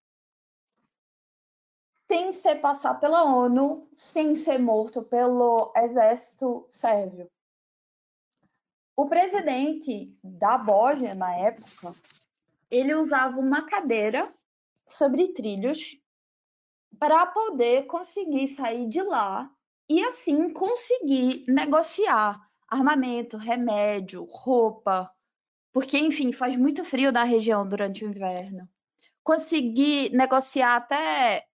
sem ser passar pela ONU, sem ser morto pelo exército sérvio. O presidente da Bósnia, na época, ele usava uma cadeira sobre trilhos para poder conseguir sair de lá e assim conseguir negociar armamento, remédio, roupa, porque enfim faz muito frio na região durante o inverno. Conseguir negociar até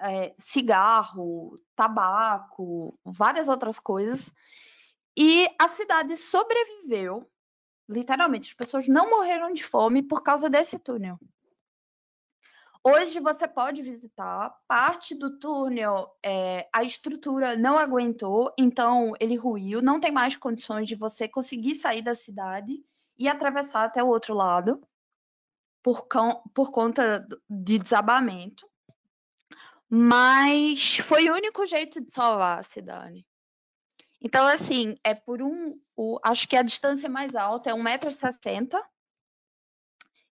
é, cigarro, tabaco, várias outras coisas. E a cidade sobreviveu, literalmente. As pessoas não morreram de fome por causa desse túnel. Hoje você pode visitar parte do túnel, é, a estrutura não aguentou, então ele ruiu, não tem mais condições de você conseguir sair da cidade e atravessar até o outro lado por, por conta de desabamento. Mas foi o único jeito de salvar a cidade. Então, assim, é por um. O, acho que a distância mais alta é 1,60m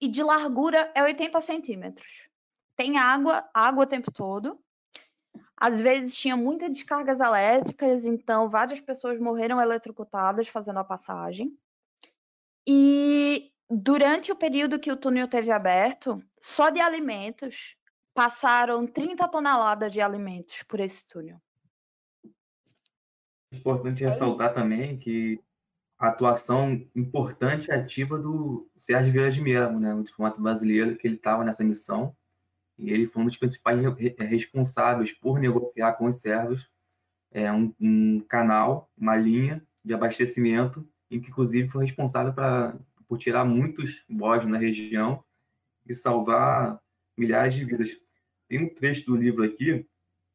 e de largura é 80 centímetros tem água, água o tempo todo. Às vezes tinha muitas descargas elétricas, então várias pessoas morreram eletrocutadas fazendo a passagem. E durante o período que o túnel teve aberto, só de alimentos passaram 30 toneladas de alimentos por esse túnel. É importante ressaltar também que a atuação importante e ativa do Sérgio Vieira de Mello, né, o diplomata brasileiro, que ele estava nessa missão e ele foi um dos principais é, responsáveis por negociar com os servos é, um, um, canal, uma linha de abastecimento, em que inclusive foi responsável pra, por tirar muitos bósnios na região e salvar milhares de vidas. Tem um trecho do livro aqui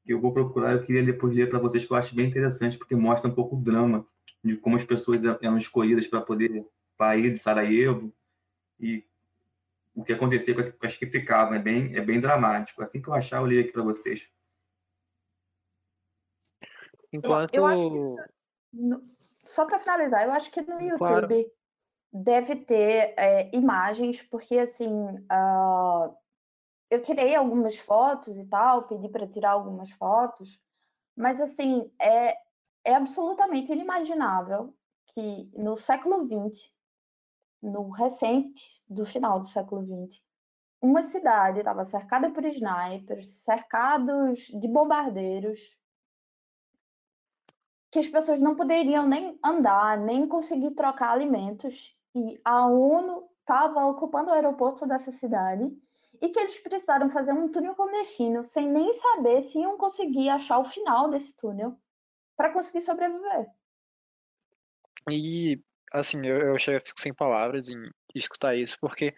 que eu vou procurar, eu queria depois ler para vocês, que eu acho bem interessante, porque mostra um pouco o drama de como as pessoas eram escolhidas para poder sair de Sarajevo e o que acontecia com as que ficavam. É bem, é bem dramático. Assim que eu achar, eu leio aqui para vocês. Enquanto. Que, só para finalizar, eu acho que no YouTube claro. deve ter é, imagens, porque assim. Uh, eu tirei algumas fotos e tal, pedi para tirar algumas fotos, mas assim, é, é absolutamente inimaginável que no século XX no recente do final do século XX, uma cidade estava cercada por snipers, cercados de bombardeiros, que as pessoas não poderiam nem andar, nem conseguir trocar alimentos, e a ONU estava ocupando o aeroporto dessa cidade e que eles precisaram fazer um túnel clandestino sem nem saber se iam conseguir achar o final desse túnel para conseguir sobreviver. E assim, eu, eu chego, fico sem palavras em escutar isso, porque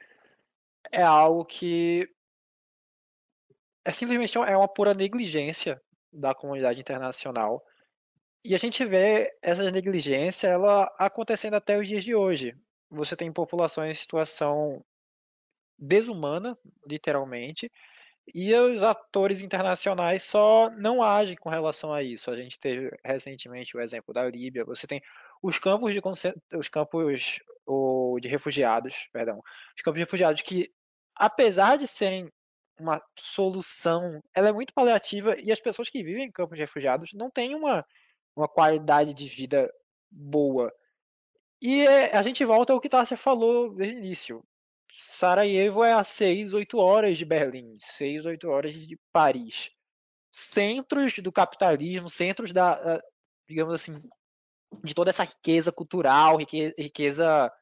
é algo que é simplesmente é uma pura negligência da comunidade internacional. E a gente vê essa negligência ela acontecendo até os dias de hoje. Você tem populações em situação desumana, literalmente, e os atores internacionais só não agem com relação a isso. A gente teve recentemente o exemplo da Líbia. Você tem os campos de os campos de refugiados, perdão, os campos de refugiados que, apesar de serem uma solução, ela é muito paliativa e as pessoas que vivem em campos de refugiados não têm uma, uma qualidade de vida boa. E é, a gente volta ao que Tássia falou desde o início. Sarajevo é a 6, 8 horas de Berlim, 6, 8 horas de Paris. Centros do capitalismo, centros da, digamos assim, de toda essa riqueza cultural, riqueza, riqueza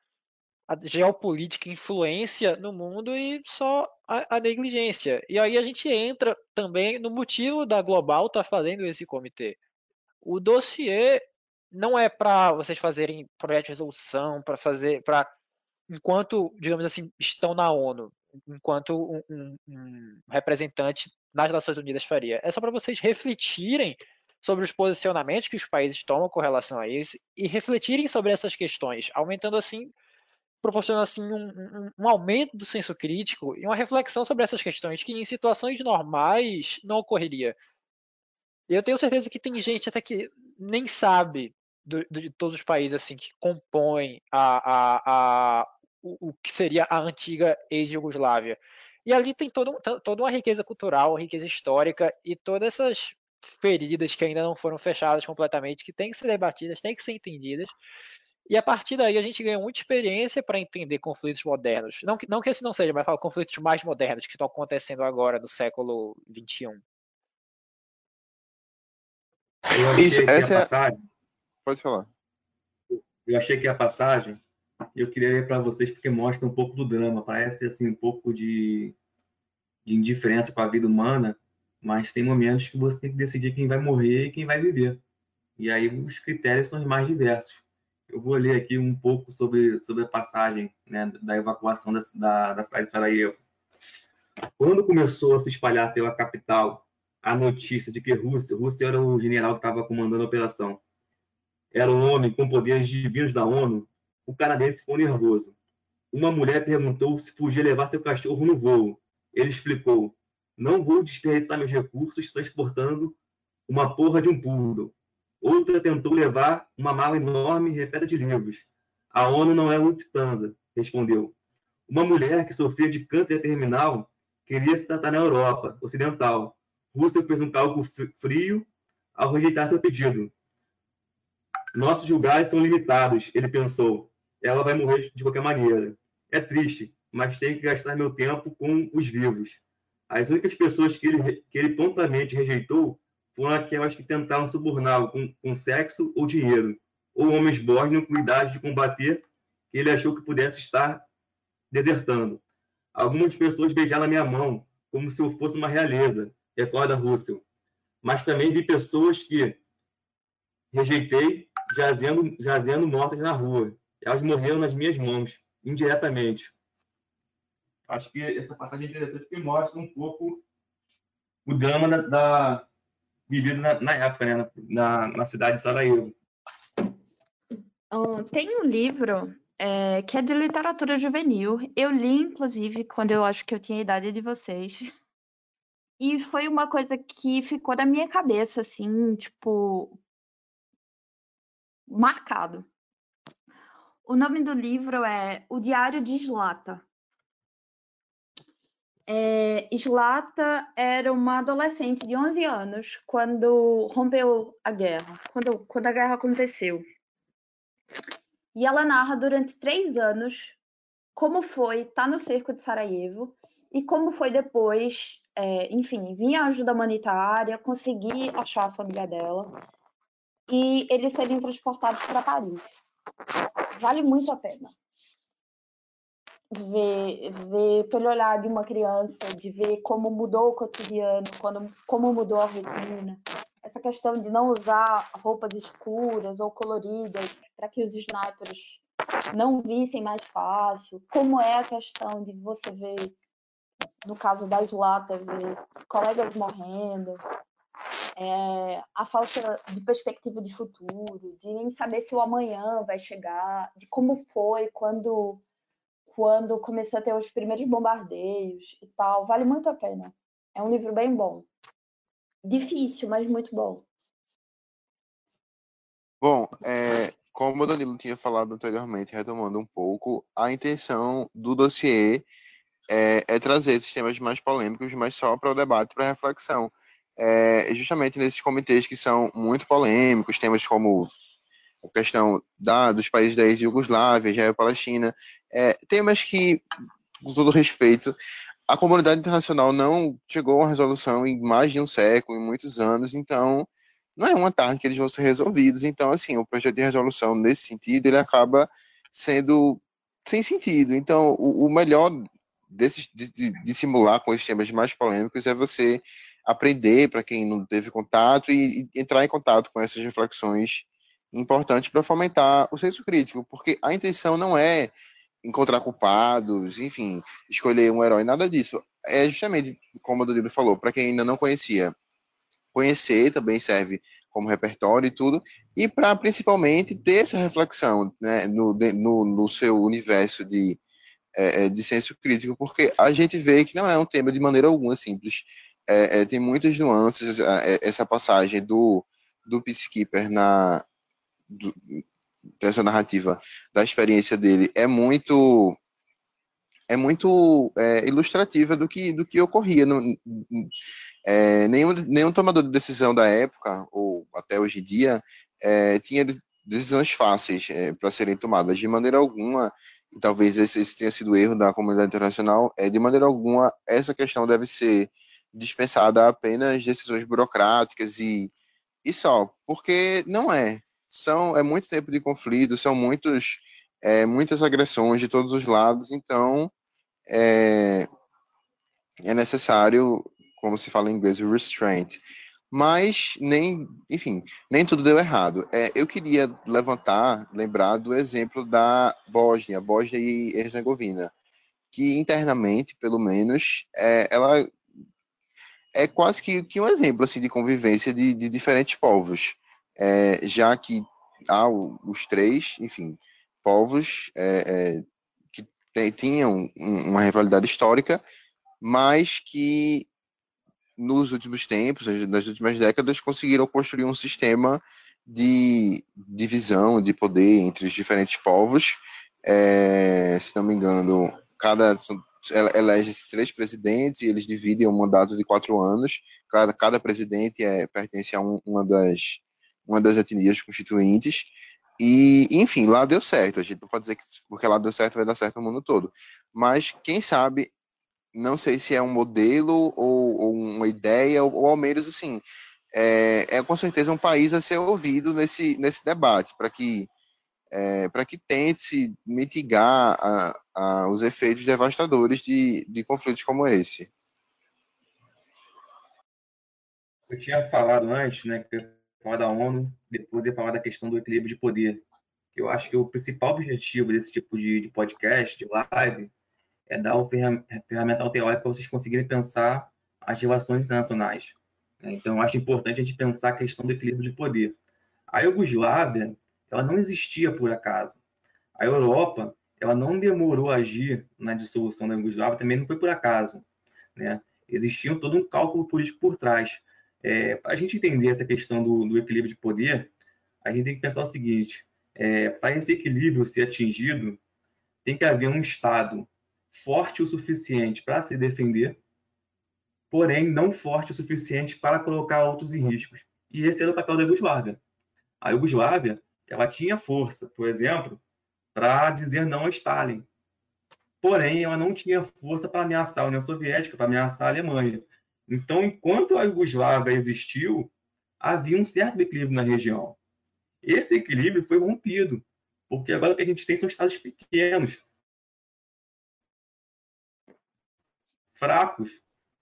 geopolítica, influência no mundo e só a, a, negligência. E aí a gente entra também no motivo da Global estar tá fazendo esse comitê. O dossiê não é para vocês fazerem projeto de resolução, para fazer, para enquanto, digamos assim, estão na ONU, enquanto um, um, um representante nas Nações Unidas faria. É só para vocês refletirem sobre os posicionamentos que os países tomam com relação a isso e refletirem sobre essas questões, aumentando assim, proporcionando assim um, um, um aumento do senso crítico e uma reflexão sobre essas questões que em situações normais não ocorreria. Eu tenho certeza que tem gente até que nem sabe do, de todos os países assim que compõem a, a, a, o, o que seria a antiga ex-Yugoslávia. E ali tem todo, toda uma riqueza cultural, riqueza histórica e todas essas feridas que ainda não foram fechadas completamente, que têm que ser debatidas, têm que ser entendidas. E a partir daí a gente ganha muita experiência para entender conflitos modernos. Não, não que esse não seja, mas falo conflitos mais modernos que estão acontecendo agora no século XXI. Isso, essa é... passagem, Pode falar. Eu achei que a passagem eu queria ler para vocês porque mostra um pouco do drama. Parece assim um pouco de, de indiferença com a vida humana, mas tem momentos que você tem que decidir quem vai morrer e quem vai viver. E aí os critérios são os mais diversos. Eu vou ler aqui um pouco sobre, sobre a passagem né, da evacuação da, da, da cidade de Sarajevo. Quando começou a se espalhar pela capital a notícia de que Rússia, Rússia era o general que estava comandando a operação, era um homem com poderes divinos da ONU, o canadense ficou nervoso. Uma mulher perguntou se podia levar seu cachorro no voo. Ele explicou: Não vou desperdiçar meus recursos transportando uma porra de um poodle. Outra tentou levar uma mala enorme repleta de livros. A ONU não é Lufthansa, respondeu. Uma mulher que sofria de câncer terminal queria se tratar na Europa Ocidental. Rússia fez um cálculo frio ao rejeitar seu pedido. Nossos julgados são limitados, ele pensou ela vai morrer de qualquer maneira. É triste, mas tenho que gastar meu tempo com os vivos. As únicas pessoas que ele, que ele prontamente rejeitou foram aquelas que tentaram suborná-lo com, com sexo ou dinheiro, ou homens bórnios com idade de combater que ele achou que pudesse estar desertando. Algumas pessoas beijaram minha mão como se eu fosse uma realeza, recorda Russell. Mas também vi pessoas que rejeitei jazendo, jazendo mortas na rua, elas morreram nas minhas mãos, indiretamente. Acho que essa passagem é interessante porque mostra um pouco o drama da, da vivido na, na, época, né, na, na cidade de Sarajevo. tem um livro é, que é de literatura juvenil. Eu li, inclusive, quando eu acho que eu tinha a idade de vocês. E foi uma coisa que ficou na minha cabeça, assim, tipo, marcado. O nome do livro é O Diário de Slata. É, Slata era uma adolescente de 11 anos quando rompeu a guerra, quando, quando a guerra aconteceu. E ela narra durante três anos como foi estar tá no cerco de Sarajevo e como foi depois, é, enfim, vir a ajuda humanitária, conseguir achar a família dela e eles serem transportados para Paris vale muito a pena. Ver, ver pelo olhar de uma criança, de ver como mudou o cotidiano, quando, como mudou a rotina. Essa questão de não usar roupas escuras ou coloridas para que os snipers não vissem mais fácil. Como é a questão de você ver no caso da Islata, ver colegas morrendo, é, a falta de perspectiva de futuro, de nem saber se o amanhã vai chegar, de como foi quando quando começou a ter os primeiros bombardeios e tal, vale muito a pena. É um livro bem bom. Difícil, mas muito bom. Bom, é, como o Danilo tinha falado anteriormente, retomando um pouco, a intenção do dossiê é, é trazer esses temas mais polêmicos, mas só para o debate, para a reflexão. É, justamente nesses comitês que são muito polêmicos, temas como a questão da, dos países da ex-Yugoslávia, Israel e Palestina, é, temas que, com todo respeito, a comunidade internacional não chegou a uma resolução em mais de um século, em muitos anos, então não é uma tarde que eles vão ser resolvidos. Então, assim, o projeto de resolução, nesse sentido, ele acaba sendo sem sentido. Então, o, o melhor desse, de, de, simular com esses temas mais polêmicos é você aprender, para quem não teve contato, e, e, entrar em contato com essas reflexões importantes para fomentar o senso crítico, porque a intenção não é encontrar culpados, enfim, escolher um herói, nada disso. É justamente, como o Danilo falou, para quem ainda não conhecia, conhecer também serve como repertório e tudo, e para principalmente ter essa reflexão né, no, no, no seu universo de é, é, de senso crítico, porque a gente vê que não é um tema de maneira alguma simples. É, é, tem muitas nuances, é, essa passagem do, do Peacekeeper na do, dessa narrativa da experiência dele é muito é muito é, ilustrativa do que do que ocorria no, é, nenhum nenhum tomador de decisão da época ou até hoje em dia é, tinha decisões fáceis para serem tomadas. De maneira alguma e talvez esse, esse tenha sido o erro da comunidade internacional, é, de maneira alguma essa questão deve ser dispensada apenas decisões burocráticas e, e só, porque não é. São, é muito tempo de conflito, são muitos, é, muitas agressões de todos os lados, então é, é necessário, como se fala em inglês, restraint mas nem, enfim, nem tudo deu errado. É, eu queria levantar, lembrar do exemplo da Bósnia, Bósnia e Herzegovina, que internamente, pelo menos, é, ela é quase que, que, um exemplo assim de convivência de, de diferentes povos, é, já que há os três, enfim, povos é, é, que tinham uma rivalidade histórica, mas que nos últimos tempos, nas últimas décadas, conseguiram construir um sistema de divisão de poder entre os diferentes povos. É, se não me engano, cada elege-se três presidentes e eles dividem o um mandato de quatro anos. Cada, cada presidente é, pertence a um, uma, das, uma das etnias constituintes. E, enfim, lá deu certo. A gente não pode dizer que porque lá deu certo vai dar certo no mundo todo. Mas, quem sabe, não sei se é um modelo ou, ou uma ideia, ou, ou, ao menos assim, é, é, com certeza um país a ser ouvido nesse, nesse debate, para que, é, para que tente mitigar a, a, os efeitos devastadores de, de conflitos como esse. Eu tinha falado antes, né, que ia falar da ONU, depois ia falar da questão do equilíbrio de poder. Eu acho que o principal objetivo desse tipo de, de podcast, de live, é dar o ferramental teórico para vocês conseguirem pensar as relações internacionais. Né? Então, eu acho importante a gente pensar a questão do equilíbrio de poder. A Iugoslávia, ela não existia por acaso. A Europa, ela não demorou a agir na dissolução da Iugoslávia, também não foi por acaso. Né? Existia todo um cálculo político por trás. É, para a gente entender essa questão do, do, equilíbrio de poder, a gente tem que pensar o seguinte: é, para esse equilíbrio ser atingido, tem que haver um Estado forte o suficiente para se defender, porém não forte o suficiente para colocar outros em riscos. E esse era o papel da Iugoslávia. A Iugoslávia, ela tinha força, por exemplo, para dizer não a Stalin. Porém, ela não tinha força para ameaçar a União Soviética, para ameaçar a Alemanha. Então, enquanto a Iugoslávia existiu, havia um certo equilíbrio na região. Esse equilíbrio foi rompido, porque agora o que a gente tem são estados pequenos, fracos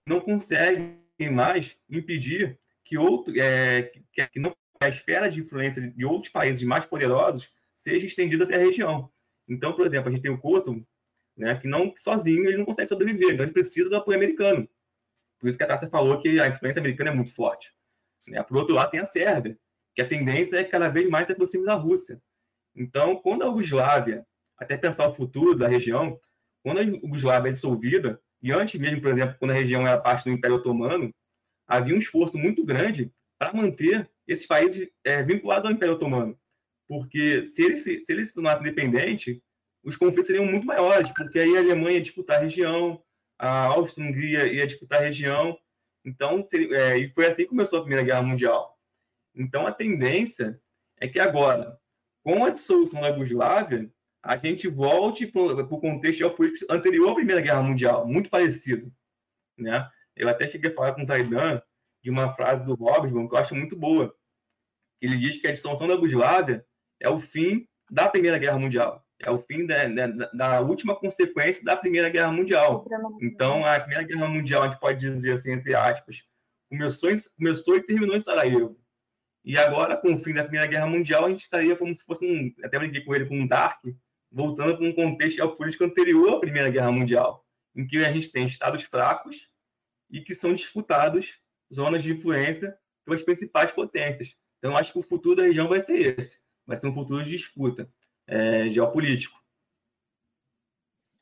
não conseguem mais impedir que outro é, que, que não a esfera de influência de outros países mais poderosos seja estendida até a região. Então, por exemplo, a gente tem o Kosovo, né? Que não sozinho ele não consegue sobreviver, então ele precisa do apoio americano. Por isso que a Tássia falou que a influência americana é muito forte. Né? Por outro lado, tem a Sérvia, que a tendência é cada vez mais se aproximar da Rússia. Então, quando a Yugoslávia, até pensar o futuro da região, quando a Yugoslávia é dissolvida, e antes mesmo, por exemplo, quando a região era parte do Império Otomano, havia um esforço muito grande para manter esses países é, vinculados ao Império Otomano. Porque se eles se, se eles se tornassem independentes, os conflitos seriam muito maiores, porque aí a Alemanha ia disputar a região, a Áustria-Hungria ia disputar a região. Então, é, e foi assim que começou a Primeira Guerra Mundial. Então, a tendência é que agora, com a dissolução da Yugoslávia, a gente volte para o contexto geopolítico anterior à Primeira Guerra Mundial, muito parecido. Né? Eu até cheguei a falar com o Zaidan de uma frase do Robson que eu acho muito boa. Ele diz que a dissolução da Yugoslávia é o fim da Primeira Guerra Mundial. É o fim da, da, da, última consequência da Primeira Guerra Mundial. Então, a Primeira Guerra Mundial, a gente pode dizer assim, entre aspas, começou, em, começou e terminou em Sarajevo. E agora, com o fim da Primeira Guerra Mundial, a gente estaria como se fosse um. Até brinquei com ele com um Dark, voltando para um contexto geopolítico anterior à Primeira Guerra Mundial, em que a gente tem estados fracos e que são disputados zonas de influência pelas principais potências. Então, acho que o futuro da região vai ser esse. Vai ser um futuro de disputa é, geopolítico.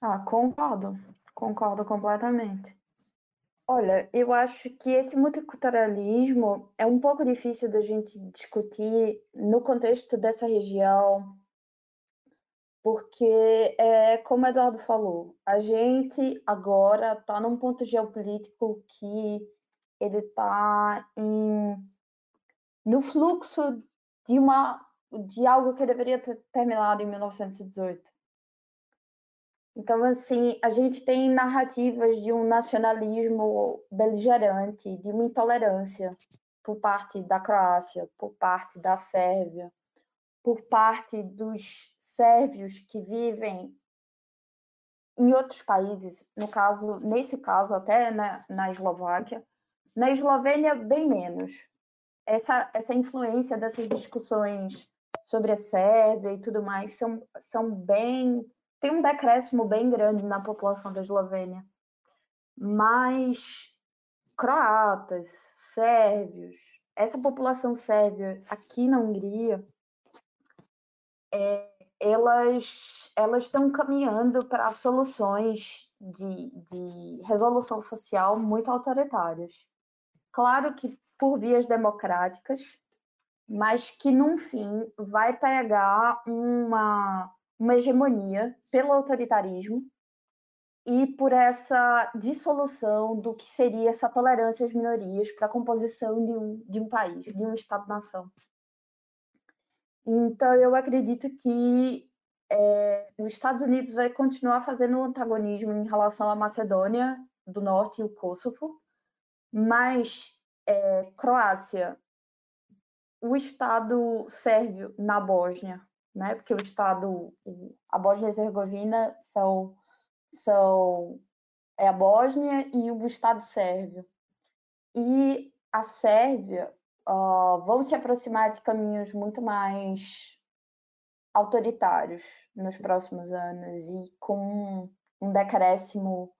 Ah, concordo. Concordo completamente. Olha, eu acho que esse multiculturalismo é um pouco difícil da gente discutir no contexto dessa região, porque é como Eduardo falou, a gente agora está num ponto geopolítico que ele está no fluxo de uma de algo que deveria ter terminado em 1918. Então, assim, a gente tem narrativas de um nacionalismo beligerante, de uma intolerância por parte da Croácia, por parte da Sérvia, por parte dos sérvios que vivem em outros países, no caso, nesse caso até na, na Eslováquia, na Eslovênia bem menos. Essa, essa influência dessas discussões sobre a Sérvia e tudo mais são, são bem. tem um decréscimo bem grande na população da Eslovênia. Mas croatas, sérvios, essa população sérvia aqui na Hungria, é, elas, elas estão caminhando para soluções de, de resolução social muito autoritárias. Claro que por vias democráticas, mas que, no fim, vai pegar uma, uma hegemonia pelo autoritarismo e por essa dissolução do que seria essa tolerância às minorias para a composição de um, de um país, de um Estado-nação. Então, eu acredito que é, os Estados Unidos vai continuar fazendo um antagonismo em relação à Macedônia do Norte e o Kosovo, mas é, Croácia o Estado sérvio na Bósnia, né? Porque o Estado, a Bósnia e Herzegovina são, são é a Bósnia e o Estado sérvio. E a Sérvia uh, vão se aproximar de caminhos muito mais autoritários nos próximos anos e com um decréscimo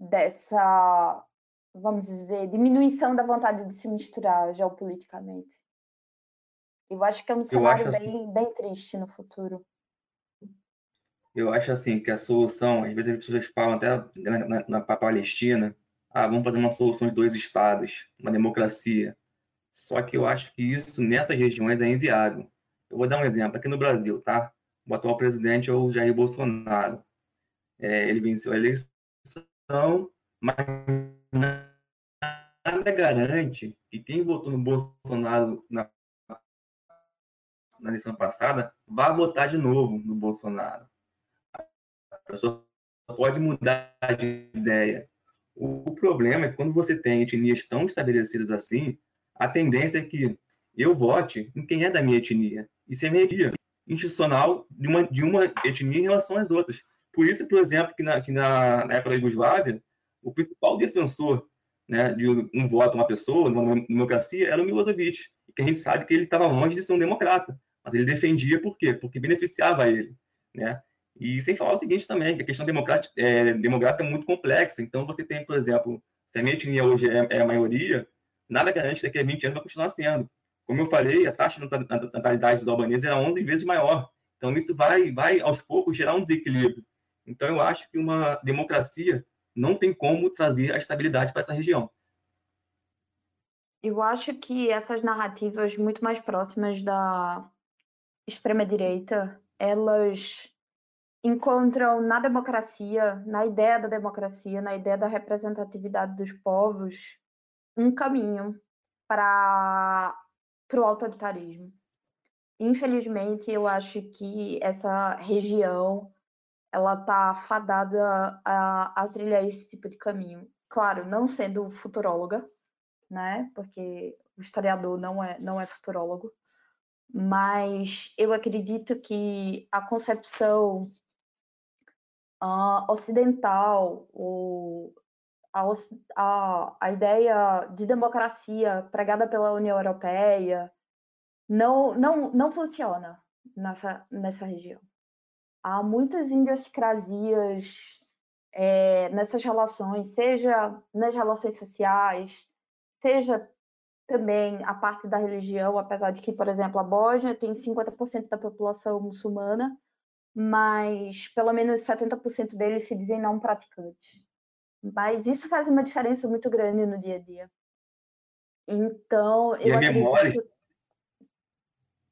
dessa, vamos dizer, diminuição da vontade de se misturar geopoliticamente. Eu acho que é um cenário bem, assim, bem triste no futuro. Eu acho assim que a solução, às vezes as pessoas falam até na, na, na Palestina, ah, vamos fazer uma solução de dois estados, uma democracia. Só que eu acho que isso nessas regiões é inviável. Eu vou dar um exemplo aqui no Brasil, tá? O atual presidente é o Jair Bolsonaro. É, ele venceu a eleição, mas nada garante que quem votou no Bolsonaro na na eleição passada, vá votar de novo no Bolsonaro. A pessoa pode mudar de ideia. O problema é que quando você tem etnias tão estabelecidas assim, a tendência é que eu vote em quem é da minha etnia. Isso é meia institucional de uma, de uma etnia em relação às outras. Por isso, por exemplo, que na, que na, na época da Iugoslávia, o principal defensor né, de um voto, uma pessoa, numa democracia, era o Milosevic, que a gente sabe que ele estava longe de ser um democrata. Mas ele defendia por quê? Porque beneficiava ele, né? E sem falar o seguinte também, que a questão democrática é, demográfica é muito complexa. Então, você tem, por exemplo, se a minha etnia hoje é, é a maioria, nada garante que daqui a 20 anos vai continuar sendo. Como eu falei, a taxa de natalidade dos albaneses era 11 vezes maior. Então, isso vai, vai, aos poucos, gerar um desequilíbrio. Então, eu acho que uma democracia não tem como trazer a estabilidade para essa região. Eu acho que essas narrativas muito mais próximas da extrema-direita, elas encontram na democracia, na ideia da democracia, na ideia da representatividade dos povos, um caminho para o autoritarismo. Infelizmente, eu acho que essa região ela está fadada a, a trilhar esse tipo de caminho. Claro, não sendo futuróloga, né? Porque o historiador não é, não é futurólogo, mas eu acredito que a concepção uh, ocidental, a, a, a ideia de democracia pregada pela União Europeia não, não, não funciona nessa, nessa região. Há muitas idiosincrasias é, nessas relações, seja nas relações sociais, seja também a parte da religião, apesar de que, por exemplo, a Bósnia tem 50% da população muçulmana, mas pelo menos 70% deles se dizem não praticantes. Mas isso faz uma diferença muito grande no dia a dia. Então, e eu a acredito... memória.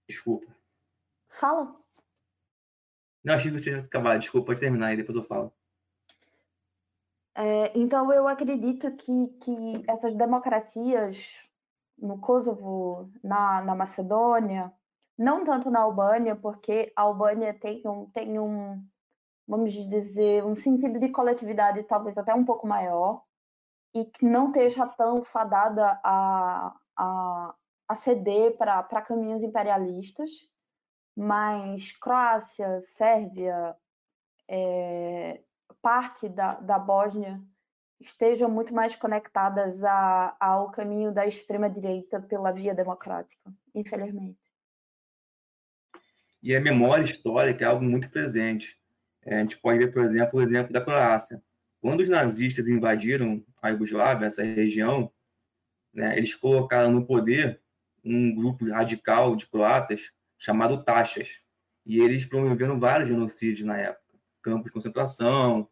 Desculpa. Fala. Não, achei que você já acabar. Desculpa, pode terminar e depois eu falo. É, então, eu acredito que, que essas democracias no Kosovo, na, na Macedônia, não tanto na Albânia, porque a Albânia tem um, tem um, vamos dizer, um sentido de coletividade talvez até um pouco maior e que não esteja tão fadada a, a, a ceder para caminhos imperialistas, mas Croácia, Sérvia, é, parte da, da Bósnia estejam muito mais conectadas a, ao caminho da extrema-direita pela via democrática, infelizmente e a memória histórica é algo muito presente. É, a gente pode ver, por exemplo, o exemplo da Croácia. Quando os nazistas invadiram a Iugoslávia, essa região, né, eles colocaram no poder um grupo radical de croatas chamado Taxas. E eles promoveram vários genocídios na época. Campos de concentração,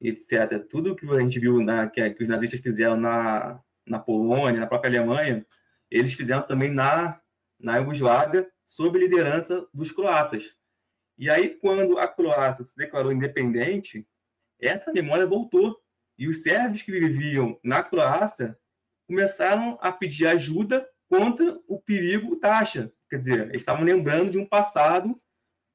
etc. Tudo que a gente viu na, que, que os nazistas fizeram na, na Polônia, na própria Alemanha, eles fizeram também na, na Iugoslávia sob liderança dos croatas. E aí, quando a Croácia se declarou independente, essa memória voltou. E os sérvios que viviam na Croácia começaram a pedir ajuda contra o perigo taxa. Quer dizer, eles estavam lembrando de um passado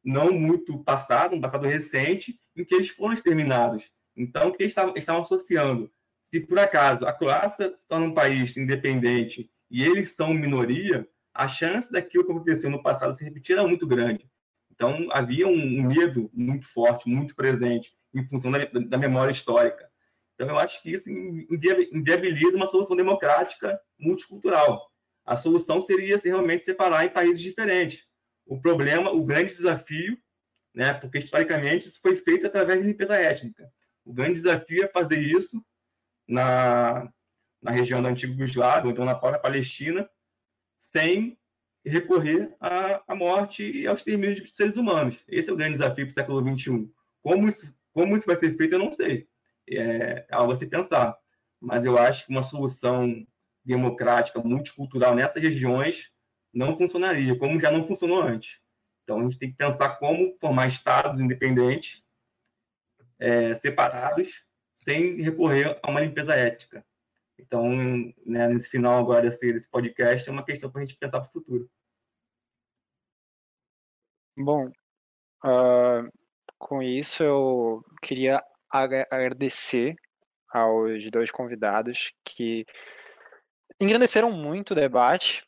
não muito passado, um passado recente, em que eles foram exterminados. Então, o que eles estavam, eles estavam associando? Se por acaso a Croácia se torna um país independente e eles são minoria, a chance daquilo que aconteceu no passado se repetir era muito grande. Então, havia um medo muito forte, muito presente, em função da, da memória histórica. Então, eu acho que isso inviabiliza uma solução democrática multicultural. A solução seria se realmente separar em países diferentes. O problema, o grande desafio, né, porque historicamente isso foi feito através de limpeza étnica. O grande desafio é fazer isso na, na região da antiga Yugoslávia, então na própria Palestina, sem recorrer à, à morte e aos extermínio de seres humanos. Esse é o grande desafio para o século XXI. Como isso, como isso vai ser feito, eu não sei. É, é algo a se pensar. Mas eu acho que uma solução democrática, multicultural nessas regiões não funcionaria, como já não funcionou antes. Então, a gente tem que pensar como formar estados independentes, é, separados, sem recorrer a uma limpeza ética. Então, né, nesse final agora desse, desse podcast, é uma questão para a gente pensar para o futuro. Bom, uh, com isso eu queria agradecer aos dois convidados que engrandeceram muito o debate.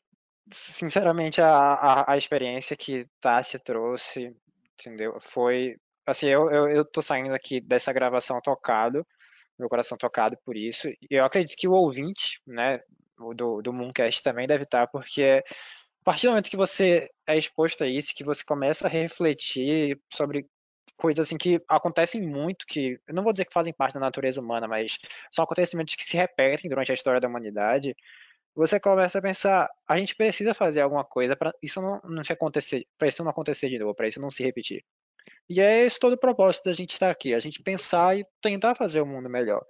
Sinceramente, a, a, a experiência que Tássia trouxe, entendeu? Foi, assim, eu, eu, eu tô saindo aqui dessa gravação tocado, meu coração tocado por isso. E eu acredito que o ouvinte, né, do, do Mooncast também deve estar, porque a partir do momento que você é exposto a isso, que você começa a refletir sobre coisas assim que acontecem muito, que eu não vou dizer que fazem parte da natureza humana, mas são acontecimentos que se repetem durante a história da humanidade, você começa a pensar, a gente precisa fazer alguma coisa para isso não, não acontecer, para isso não acontecer de novo, para isso não se repetir. E é esse todo o propósito da gente estar aqui, a gente pensar e tentar fazer o mundo melhor.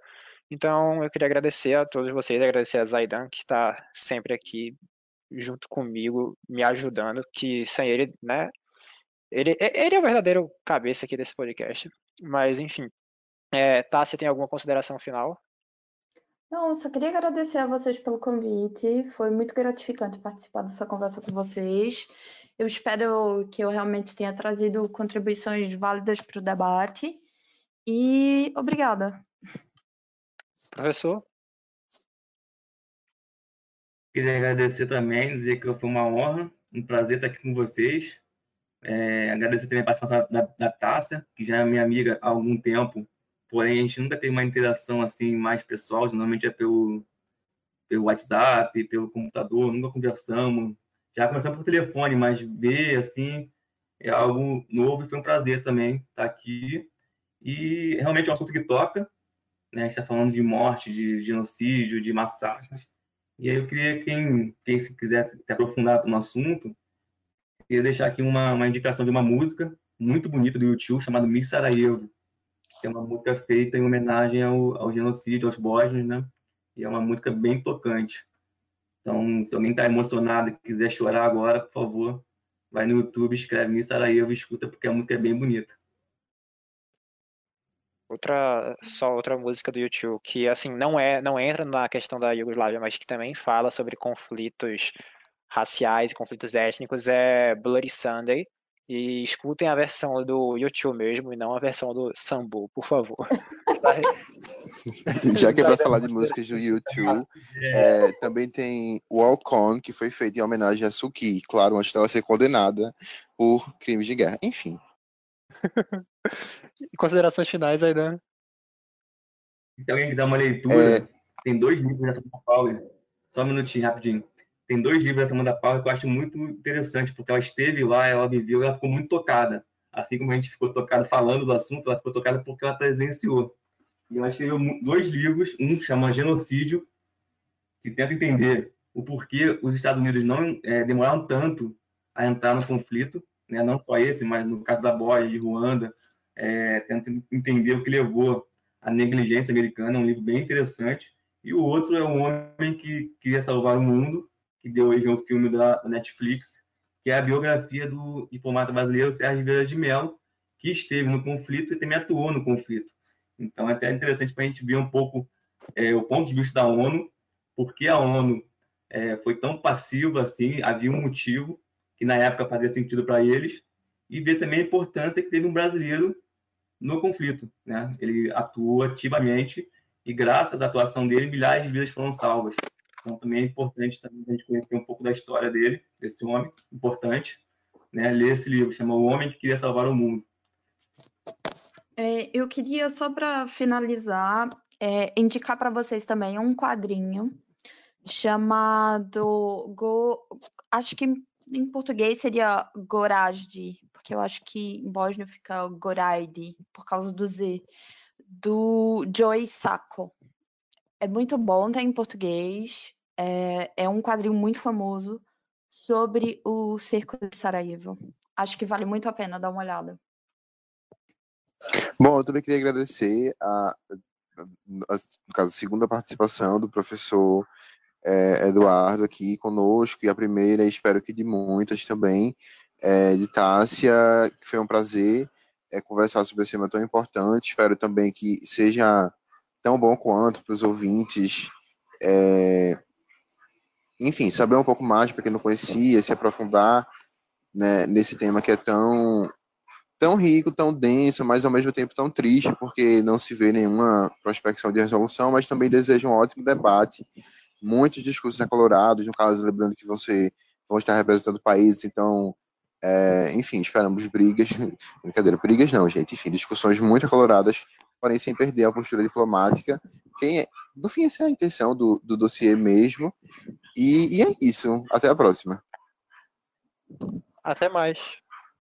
Então, eu queria agradecer a todos vocês, agradecer a Zaidan, que está sempre aqui junto comigo, me ajudando, que sem ele, né, ele, ele é o verdadeiro cabeça aqui desse podcast. Mas, enfim. É, tá, você tem alguma consideração final? Não, só queria agradecer a vocês pelo convite. Foi muito gratificante participar dessa conversa com vocês. Eu espero que eu realmente tenha trazido contribuições válidas para o debate. E obrigada. Professor? Queria agradecer também, dizer que foi uma honra, um prazer estar aqui com vocês. É, agradecer também a participação da, da Tássia, que já é minha amiga há algum tempo, porém a gente nunca teve uma interação assim mais pessoal, normalmente é pelo, pelo WhatsApp, pelo computador, nunca conversamos. Já começamos por telefone, mas ver assim é algo novo e foi um prazer também estar aqui. E realmente é um assunto que toca, né? A gente está falando de morte, de genocídio, de massacres. E aí eu queria quem, quem se quiser se aprofundar no assunto, queria deixar aqui uma, uma indicação de uma música muito bonita do YouTube chamada Miss Sarajevo, que é uma música feita em homenagem ao, ao genocídio, aos bósnios, né? E é uma música bem tocante. Então, se alguém está emocionado e quiser chorar agora, por favor, vai no YouTube, escreve Miss Sarajevo e escuta, porque a música é bem bonita. Outra, só outra música do YouTube que assim não é, não entra na questão da Iugoslávia, mas que também fala sobre conflitos raciais e conflitos étnicos é Bloody Sunday. E escutem a versão do YouTube mesmo e não a versão do Sambo, por favor. Já que é pra falar de músicas do YouTube, é, também tem Walk On, que foi feito em homenagem a Suki, claro, antes dela ser condenada por crimes de guerra. Enfim. Considerações finais, Aidan? Se alguém quiser uma leitura, é... tem dois livros nessa São Paulo. Só um minutinho, rapidinho tem dois livros da Samantha Power que eu acho muito interessante, porque ela esteve lá, ela viveu, ela ficou muito tocada. Assim como a gente ficou tocado falando do assunto, ela ficou tocada porque ela presenciou. E ela escreveu dois livros, um chama Genocídio, que tenta entender o porquê os Estados Unidos não é, demoraram tanto a entrar no conflito, né? não só esse, mas no caso da Boia, de Ruanda, é, tenta entender o que levou à negligência americana, um livro bem interessante. E o outro é um homem que queria salvar o mundo, que deu hoje um filme da Netflix, que é a biografia do diplomata brasileiro Sérgio Vieira de Mello, que esteve no conflito e também atuou no conflito. Então, é até interessante para a gente ver um pouco é, o ponto de vista da ONU, porque a ONU é, foi tão passiva assim, havia um motivo que na época fazia sentido para eles, e ver também a importância que teve um brasileiro no conflito. Né? Ele atuou ativamente e, graças à atuação dele, milhares de vidas foram salvas. Então, também é importante também a gente conhecer um pouco da história dele, desse homem, importante, né? Ler esse livro, chama O Homem que Queria Salvar o Mundo. É, eu queria, só para finalizar, é, indicar para vocês também um quadrinho chamado. Go... Acho que em português seria Gorajdi, porque eu acho que em bósnio fica Goraidi, por causa do Z, do Joy Sacco. É muito bom, tá em português. É, é um quadrinho muito famoso sobre o cerco de Sarajevo. Acho que vale muito a pena dar uma olhada. Bom, eu também queria agradecer a, a no caso, a segunda participação do professor é, Eduardo aqui conosco, e a primeira, espero que de muitas também, é, de Tássia, que foi um prazer é, conversar sobre esse tema tão importante. Espero também que seja tão bom quanto para os ouvintes é, enfim, saber um pouco mais para quem não conhecia, se aprofundar né, nesse tema que é tão tão rico, tão denso, mas ao mesmo tempo tão triste, porque não se vê nenhuma prospecção de resolução, mas também desejo um ótimo debate, muitos discursos acalorados, no caso, lembrando que você vão estar representando países, então, é, enfim, esperamos brigas, brincadeira, brigas não, gente, enfim, discussões muito acaloradas, porém sem perder a postura diplomática, quem é, no fim, essa é a intenção do, do dossiê mesmo. E, e é isso. Até a próxima. Até mais.